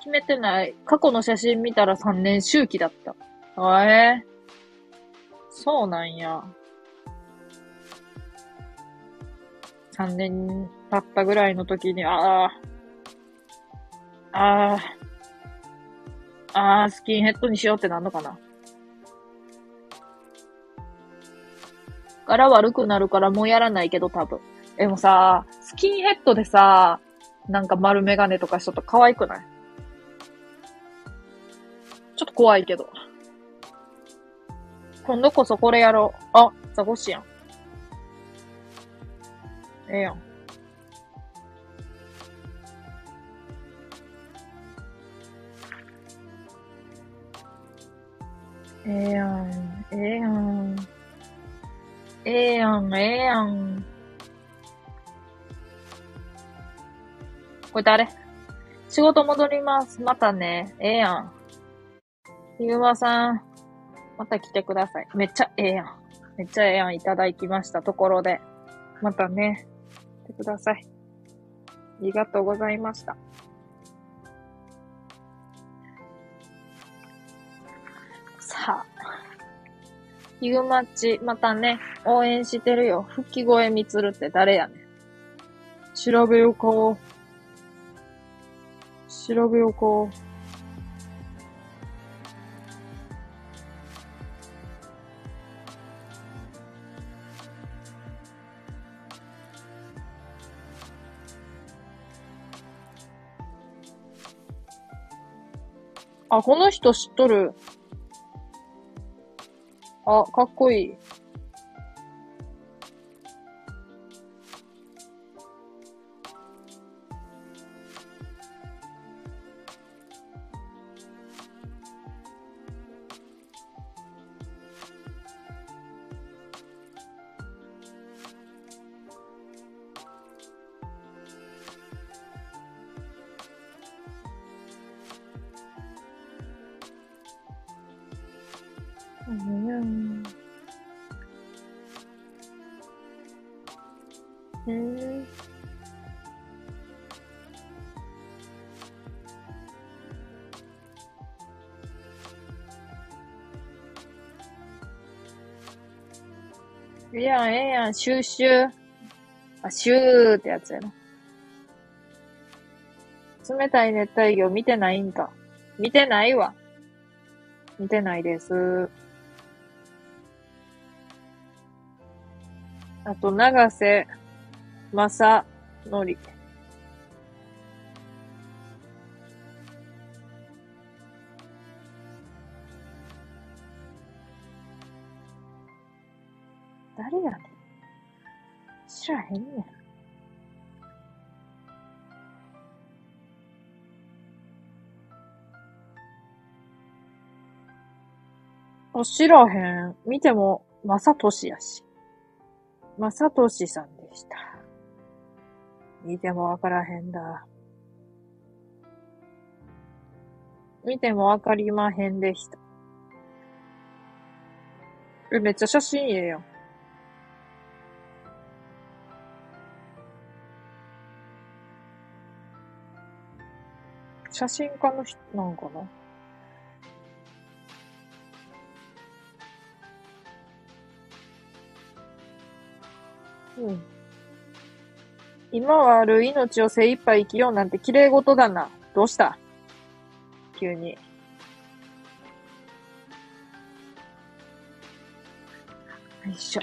決めてない。過去の写真見たら3年周期だった。あえ、そうなんや。3年経ったぐらいの時に、ああ、ああ、ああ、スキンヘッドにしようってなんのかな。柄悪くなるからもうやらないけど多分。でもさ、スキンヘッドでさ、なんか丸メガネとかしとったら可愛くない？怖いけど。今度こそこれやろう。あ、ザコシやん。ええやん。ええやん。ええやん。ええやん、ええやん。これ誰？仕事戻ります。またね。ええやん。ひぐまさん、また来てください。めっちゃええやん。めっちゃええやんいただきましたところで。またね、来てください。ありがとうございました。さあ。ヒグマッチ、またね、応援してるよ。吹き声みつるって誰やねん。調べようか。調べようか。あ、この人知っとる。あ、かっこいい。ん、シューシュー。あ、シューってやつやな。冷たい熱帯魚見てないんか。見てないわ。見てないです。あと、長瀬正則。知らへん。見ても、まさとしやし。まさとしさんでした。見てもわからへんだ。見てもわかりまへんでした。え、めっちゃ写真ええやん。写真家の人なんかな？今はある命を精一杯生きようなんて綺麗事だな。どうした？急に。よいしょ。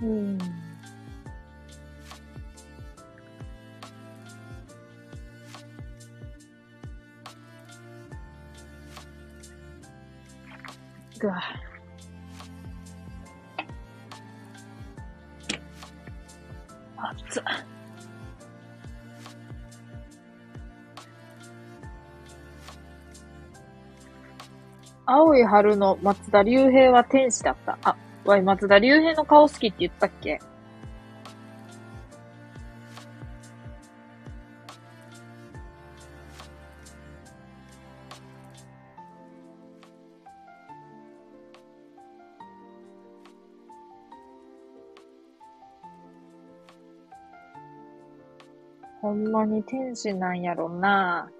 うん。くわ。熱っ。青い春の松田龍平は天使だった。あ、わい、松田龍平の顔好きって言ったっけ？んまに天使なんやろな。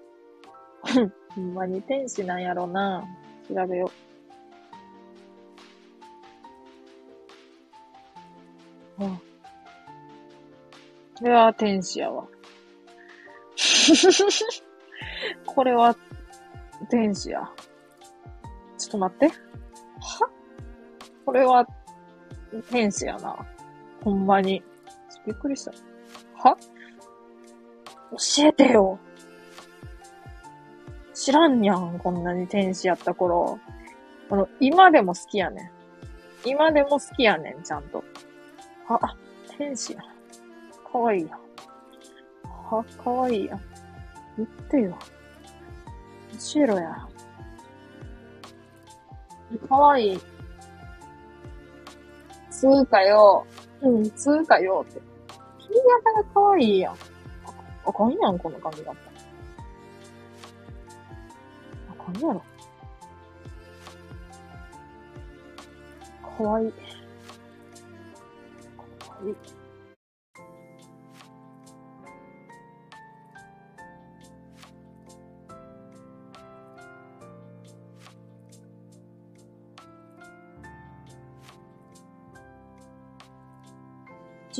ほんまに天使なんやろな。調べよう。あこれは天使やわ。これは天使や。ちょっと待って。は？これは天使やな。ほんまに。びっくりした。は？教えてよ。知らんやん、こんなに天使やった頃。この、今でも好きやねん。今でも好きやねん、ちゃんと。あ、あ天使や。かわいいやん。は、かわいいやん。言ってよ。教えろや。かわいい。つうかよ。うん、つうかよって。髪型がかわいいやん。あかんやん、この髪型。あかんやろ。かわいい。かわいい。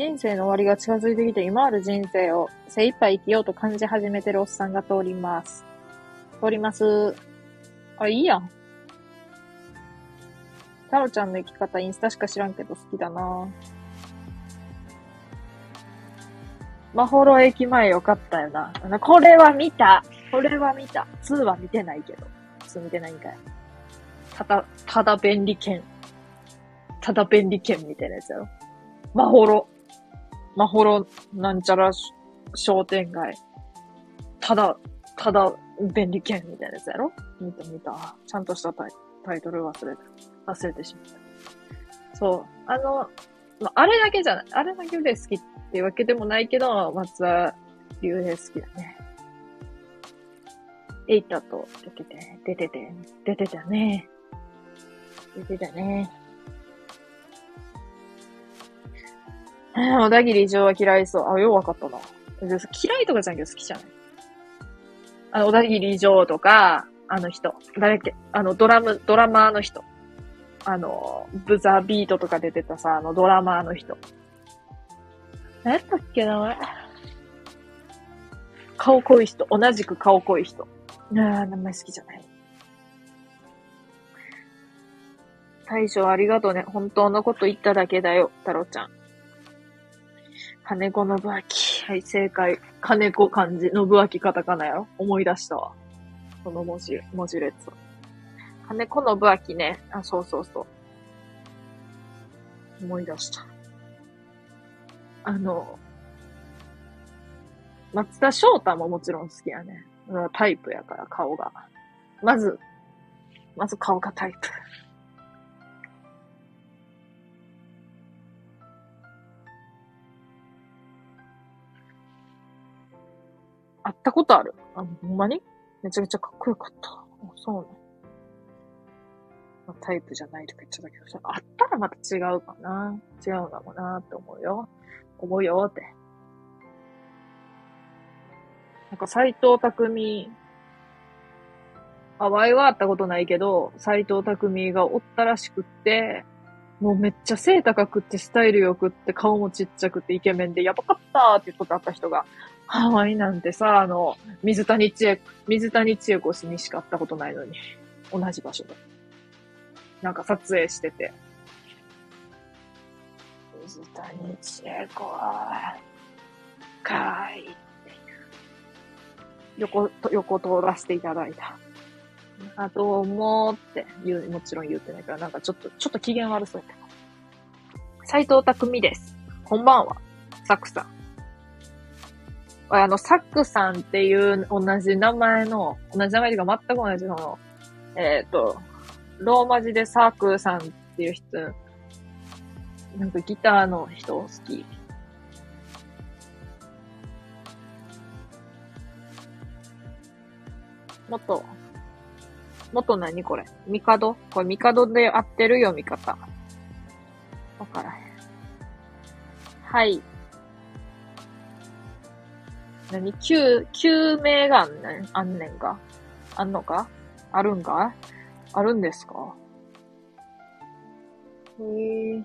人生の終わりが近づいてきて、今ある人生を精一杯生きようと感じ始めてるおっさんが通ります。通ります。あ、いいやん。タロちゃんの生き方インスタしか知らんけど好きだなまほろ駅前よかったよな。これは見た。これは見た。2は見てないけど。2見てないんかい。ただ、ただ便利券。ただ便利券みたいなやつやろ。まほろ。マホロなんちゃら商店街。ただ、ただ便利券みたいなやつやろ？見た見た。ちゃんとしたタイタイトル忘れた。忘れてしまった。そう。あの、まあ、あれだけじゃない。あれだけで好きっていうわけでもないけど、松田龍平好きだね。エイタと出てて、出てて、出てたね。出てたね。小田切城は嫌いそう。あ、ようわかったな。嫌いとかじゃんけど好きじゃないあの、小田切城とか、あの人。誰っけ？あの、ドラム、ドラマーの人。あの、ブザービートとか出てたさ、あの、ドラマーの人。何やったっけ名前？顔濃い人。同じく顔濃い人。ああ、名前好きじゃない。大将ありがとうね。本当のこと言っただけだよ、太郎ちゃん。金子信明。はい、正解。金子漢字、信明カタカナやろ思い出したわ。その文字、文字列。金子信明ね。あ、そうそうそう。思い出した。あの、松田翔太ももちろん好きやね。タイプやから、顔が。まず、まず顔がタイプ。会ったことある。あ、ほんまに？めちゃめちゃかっこよかった。そうね。まあ、タイプじゃないとか言っちゃったけどさ、あったらまた違うかな。違うかもなって思うよ。思うよって。なんか斎藤匠、あ、ワイは会ったことないけど、斎藤匠がおったらしくって、もうめっちゃ背高くってスタイル良くって顔もちっちゃくてイケメンでやばかったって言っとった人が、ハワイなんてさ、あの、水谷千恵、水谷千恵子氏にしか会ったことないのに、同じ場所で。なんか撮影してて。水谷千恵子は、かわいっていう。横、横通らせていただいた。あ、どうもって言う、もちろん言ってないから、なんかちょっと、ちょっと機嫌悪そうやった。斎藤匠です。こんばんは。サクさん。あの、サックさんっていう同じ名前の、同じ名前が全く同じの、えっ、ー、と、ローマ字でサークさんっていう人、なんかギターの人好き。もっと、もっと何これ？ミカド？これミカドで合ってる読み方。わからへん。はい。何？救、救命があんねん、あんねんかあんのか？あるんかあるんですか？へえ。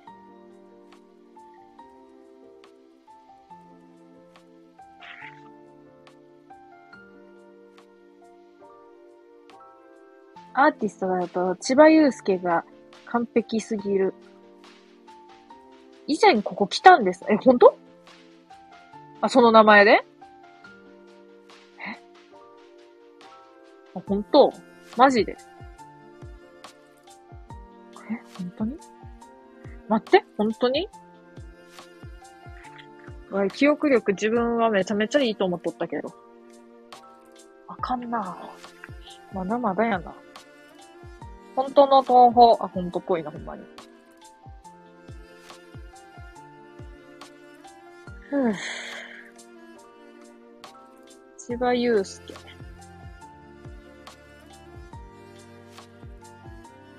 アーティストだと、千葉祐介が完璧すぎる。以前ここ来たんです。え、本当？あ、その名前で？本当？マジで？え、本当に？待って、本当に？わ記憶力自分はめちゃめちゃいいと思っとったけど。あかんなまだまだやな。本当の東宝、あ、本当っぽいな、ほんまに。ふぅ。千葉祐介。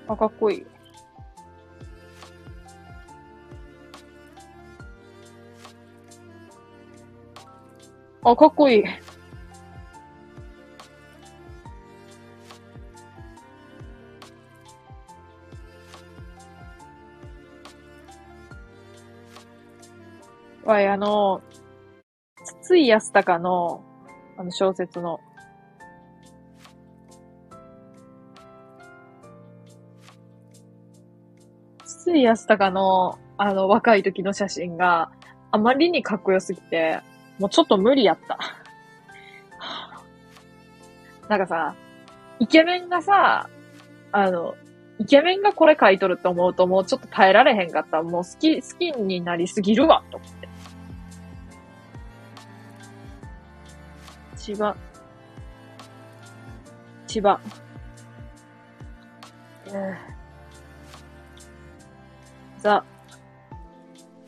あ、かっこいい。あ、かっこいい。わい、あの、筒井康隆の、あの小説の、筒井康隆の、あの、若い時の写真があまりにかっこよすぎて、もうちょっと無理やった。なんかさ、イケメンがさ、あの、イケメンがこれ書いとるって思うともうちょっと耐えられへんかった。もう好き、好きになりすぎるわ、と思って。千葉。千葉。えーザ・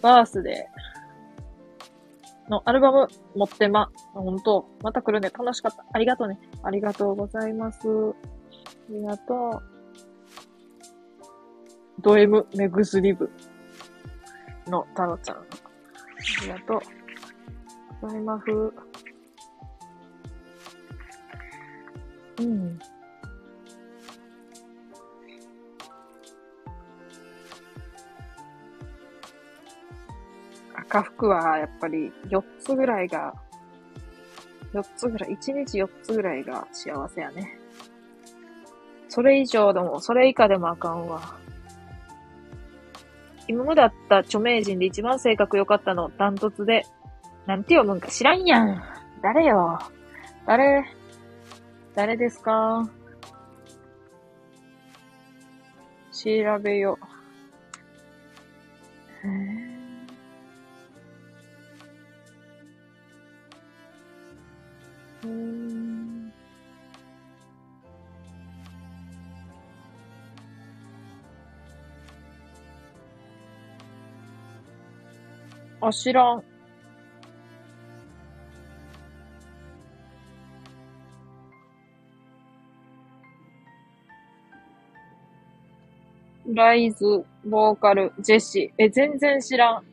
バースデーのアルバム持ってま、ほんと、また来るね。楽しかった。ありがとうね。ありがとうございます。ありがとう。ド M 目薬部のタロちゃん。ありがとうございます。うん。赤服はやっぱり4つぐらいが、4つぐらい、1日4つぐらいが幸せやね。それ以上でも、それ以下でもあかんわ。今まであった著名人で一番性格良かったの、ダントツで、なんて読むんか知らんやん。誰よ？誰、誰ですか？調べよう。へーあ、知らん。ライズ、ボーカル、ジェシー。え、全然知らん。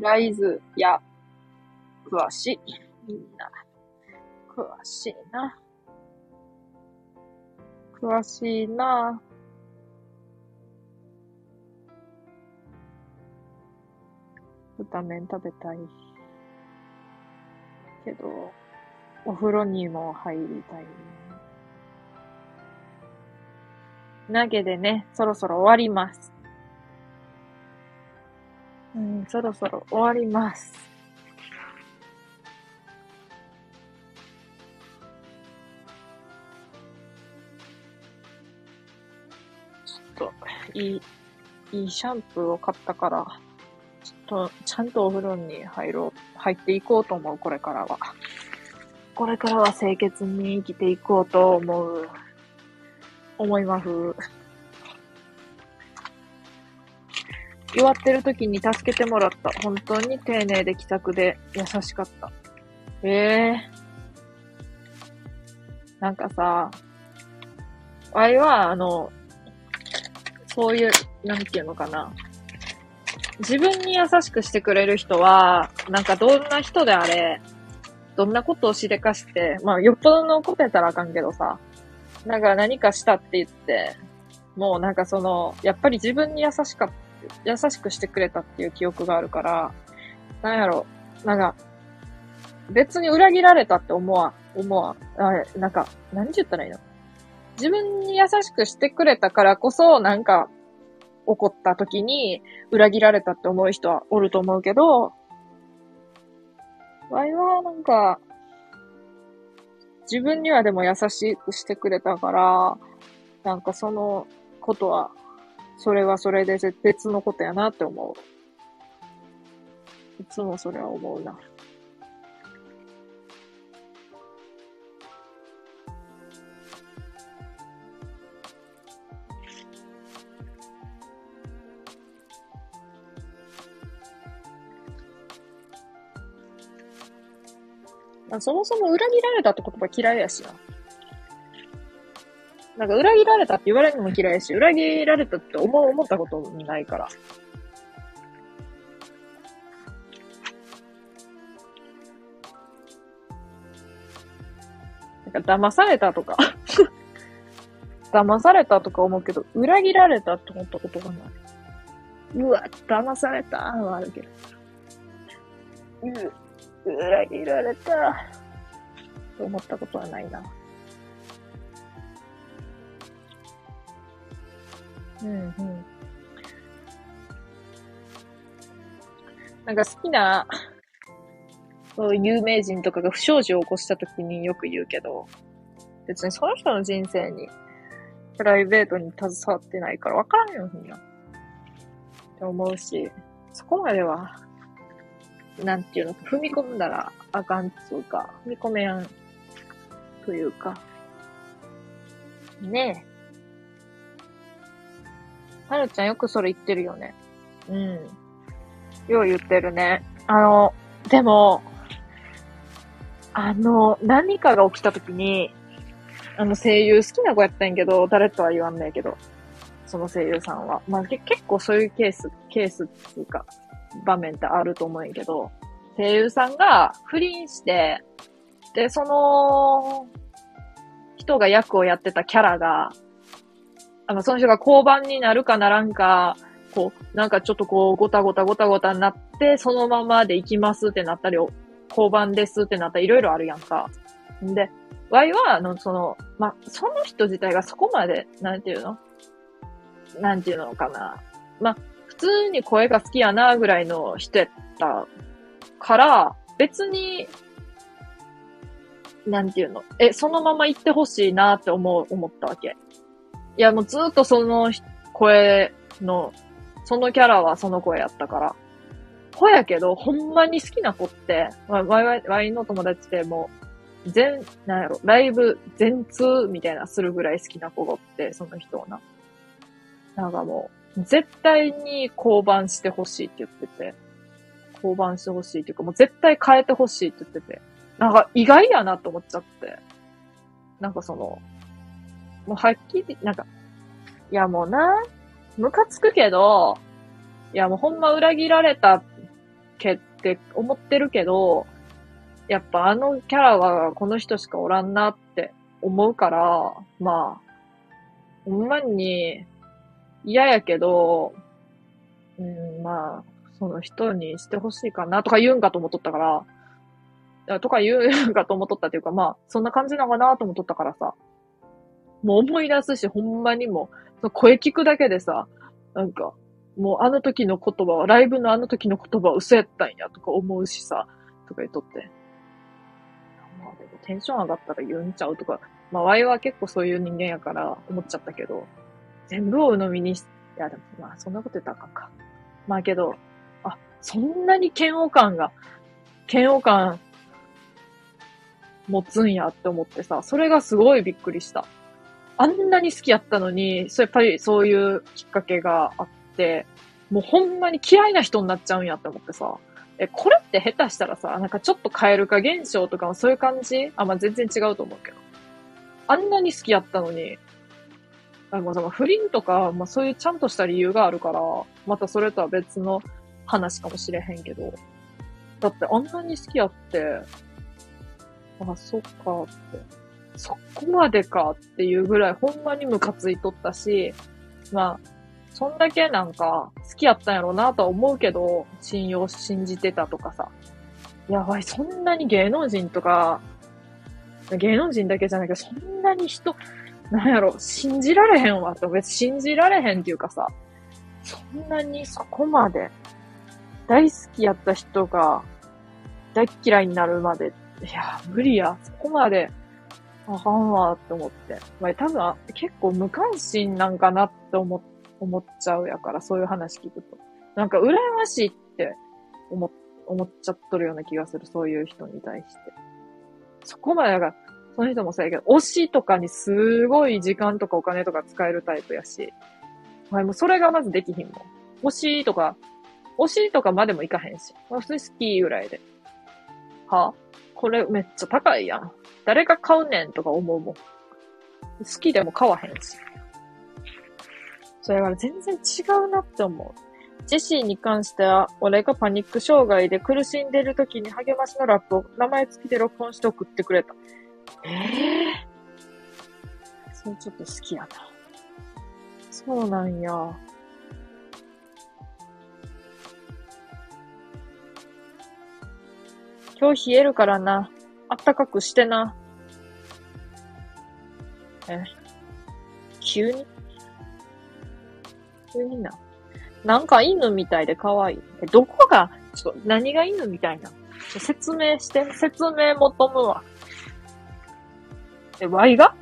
ライズや、詳しい。みんな、詳しいな。詳しいな。豚麺食べたい。けど、お風呂にも入りたい。投げでね、そろそろ終わります。うん、そろそろ終わります。いい、いいシャンプーを買ったから、ちょっと、ちゃんとお風呂に入ろう、入っていこうと思う、これからは。これからは清潔に生きていこうと思う。思います。弱ってる時に助けてもらった。本当に丁寧で気さくで優しかった。ええなんかさ、あいは、あの、そういう、なんていうのかな。自分に優しくしてくれる人は、なんかどんな人であれ、どんなことをしでかして、まあ、よっぽどのことやったらあかんけどさ、なんか何かしたって言って、もうなんかその、やっぱり自分に優しか、優しくしてくれたっていう記憶があるから、なんやろ、なんか、別に裏切られたって思わ、思わん。あなんか、何て言ったらいいの？自分に優しくしてくれたからこそ、なんか、怒った時に裏切られたって思う人はおると思うけど、ワイはなんか、自分にはでも優しくしてくれたから、なんかそのことは、それはそれで別のことやなって思う。いつもそれは思うな。まあそもそも裏切られたって言葉嫌いやしな。なんか裏切られたって言われるのも嫌いやし、裏切られたって思う、思ったことないから。なんか騙されたとか、騙されたとか思うけど、裏切られたって思ったことがない。うわ、騙されたはあるけど。う裏切られた。と思ったことはないな。うんうん。なんか好きな、そう有名人とかが不祥事を起こした時によく言うけど、別にその人の人生に、プライベートに携わってないから分からんよ、みんな。って思うし、そこまでは、なんていうの、踏み込んだらあかんっつうか、踏み込めやん、というか。ねえ。はるちゃんよくそれ言ってるよね。うん。よう言ってるね。あの、でも、あの、何かが起きた時に、あの声優好きな子やったんやけど、誰とは言わんねえけど、その声優さんは。まあ、結構そういうケース、ケースっていうか、場面ってあると思うんやけど、声優さんが不倫して、で、その、人が役をやってたキャラが、あの、その人が交番になるかならんか、こう、なんかちょっとこう、ごたごたごたごたになって、そのままで行きますってなったり、交番ですってなったり、いろいろあるやんか。んで、ワイは、あの、その、まその人自体がそこまで、なんていうの？なんていうのかな？ま普通に声が好きやな、ぐらいの人やったから、別に、なんていうの？え、そのまま行ってほしいなって思う、思ったわけ。いや、もうずっとその声の、そのキャラはその声やったから。ほやけど、ほんまに好きな子って、わ、わ、わいの友達でもう全、なんやろ、ライブ全通みたいなするぐらい好きな子がおって、その人をな。なんかもう、絶対に降板してほしいって言ってて、降板してほしいっていうか、もう絶対変えてほしいって言ってて、なんか意外やなと思っちゃって、なんかその、もうはっきり、なんか、いやもうな、ムカつくけど、いやもうほんま裏切られたけって思ってるけど、やっぱあのキャラはこの人しかおらんなって思うから、まあ、ほんまに嫌やけど、うん、まあ、その人にしてほしいかなとか言うんかと思っとったから、とか言うんかと思っとったっていうか、まあ、そんな感じなのかなと思っとったからさ、もう思い出すし、ほんまにもう、声聞くだけでさ、なんか、もうあの時の言葉は、ライブのあの時の言葉は嘘やったんやとか思うしさ、とか言っとって。テンション上がったら言うんちゃうとか、まあ、ワイは結構そういう人間やから思っちゃったけど、全部を鵜呑みにし、いや、でもまあ、そんなこと言ったらあかんか。まあけど、あ、そんなに嫌悪感が、嫌悪感持つんやって思ってさ、それがすごいびっくりした。あんなに好きやったのに、そやっぱりそういうきっかけがあって、もうほんまに嫌いな人になっちゃうんやって思ってさ、え、これって下手したらさ、なんかちょっと蛙化現象とかもそういう感じ？あ、まあ、全然違うと思うけど。あんなに好きやったのに、あまあ、不倫とか、まあそういうちゃんとした理由があるから、またそれとは別の話かもしれへんけど。だってあんなに好きやって、あ、そっかって。そこまでかっていうぐらいほんまにムカついとったし、まあ、そんだけなんか好きやったんやろうなとは思うけど、信用、信じてたとかさ。やばい、そんなに芸能人とか、芸能人だけじゃないけど、そんなに人、なんやろ、信じられへんわって、別に信じられへんっていうかさ、そんなにそこまで、大好きやった人が、大嫌いになるまで、いや、無理や、そこまで、あかんわって思って。まあ、多分、結構無関心なんかなって思っ、思っちゃうやから、そういう話聞くと。なんか、羨ましいって思、思っちゃっとるような気がする、そういう人に対して。そこまでが、その人もそうやけど、推しとかにすごい時間とかお金とか使えるタイプやし、はい、もうそれがまずできひんもん。推しとか、推しとかまでもいかへんし。普通に好きぐらいで。は？これめっちゃ高いやん。誰が買うねんとか思うもん。好きでも買わへんし。それから全然違うなって思う。ジェシーに関しては、俺がパニック障害で苦しんでる時に励ましのラップを名前付きで録音して送ってくれた。ええー、それちょっと好きやな。そうなんや。今日冷えるからな。あったかくしてな。え、急に？急にな。なんか犬みたいで可愛い。え、どこが？ちょっと、何が犬みたいな？説明して、説明求むわ。え、ワイが？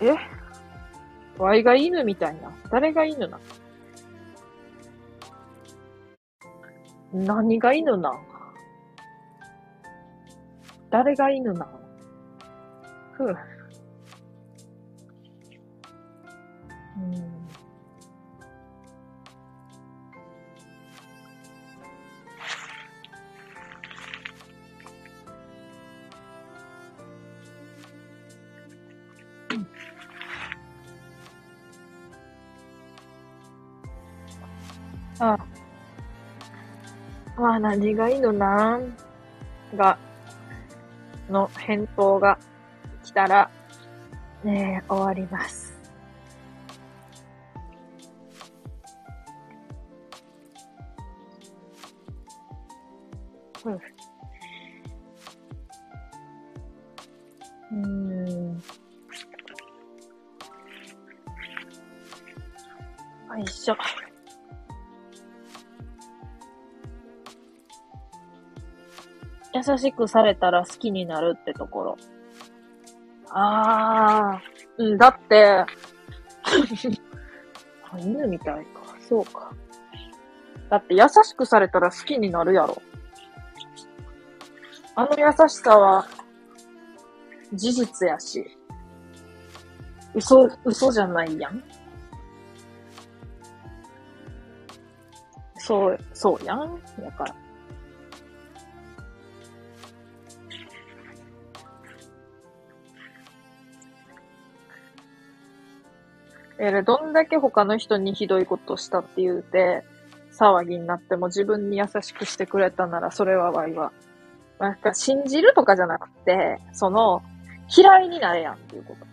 え？ワイが犬みたいな。誰が犬なの？何が犬なの？誰が犬なの？ふう。ああ。あ、何がいいのなんが、の返答が来たら、ねえ終わります。優しくされたら好きになるってところ。ああ、うん、だって、犬みたいか。そうか。だって優しくされたら好きになるやろ。あの優しさは、事実やし、嘘、嘘じゃないやん。そう、そうやん。やから。えどんだけ他の人にひどいことしたって言うて、騒ぎになっても自分に優しくしてくれたなら、それはわいは。なんか信じるとかじゃなくて、その、嫌いになれやんっていうこと。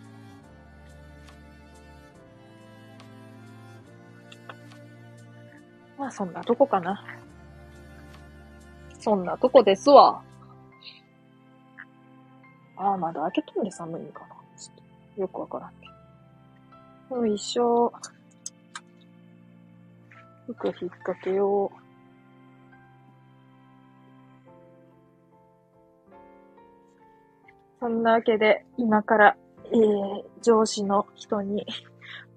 まあそんなとこかな。そんなとこですわ。ああ、まだ開けとんで寒いんかな。ちょっとよくわからんけど。よいしょ。服引っ掛けよう。そんなわけで、今から、えー、上司の人に、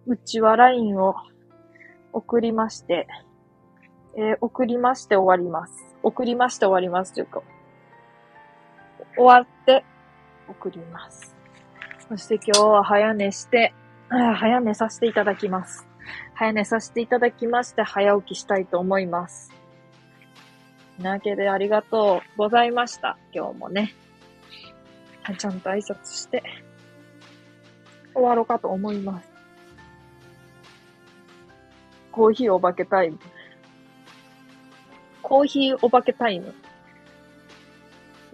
うちは LINE を送りまして、えー、送りまして終わります。送りまして終わりますというか、終わって送ります。そして今日は早寝して、早寝させていただきます。早寝させていただきまして、早起きしたいと思います。なわけでありがとうございました。今日もね。ちゃんと挨拶して、終わろうかと思います。コーヒーお化けタイム。コーヒーお化けタイム。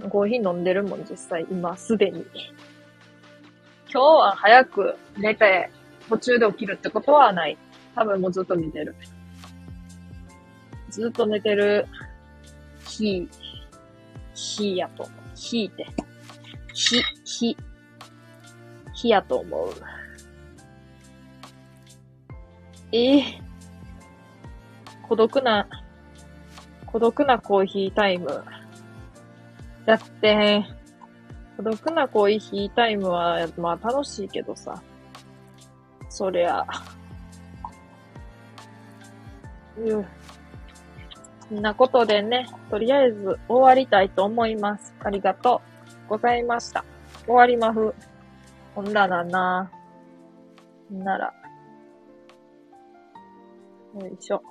コーヒー飲んでるもん、実際、今、すでに。今日は早く寝て、途中で起きるってことはない。多分もうずっと寝てる。ずっと寝てる日、日やと思う。日って。日、日、日やと思う。ええー、孤独な、孤独なコーヒータイム。だって、孤独なコーヒータイムは、まあ楽しいけどさ。そりゃ。うん。そんなことでね、とりあえず終わりたいと思います。ありがとうございました。終わりまふ。ほんだらな。なら。よいしょ。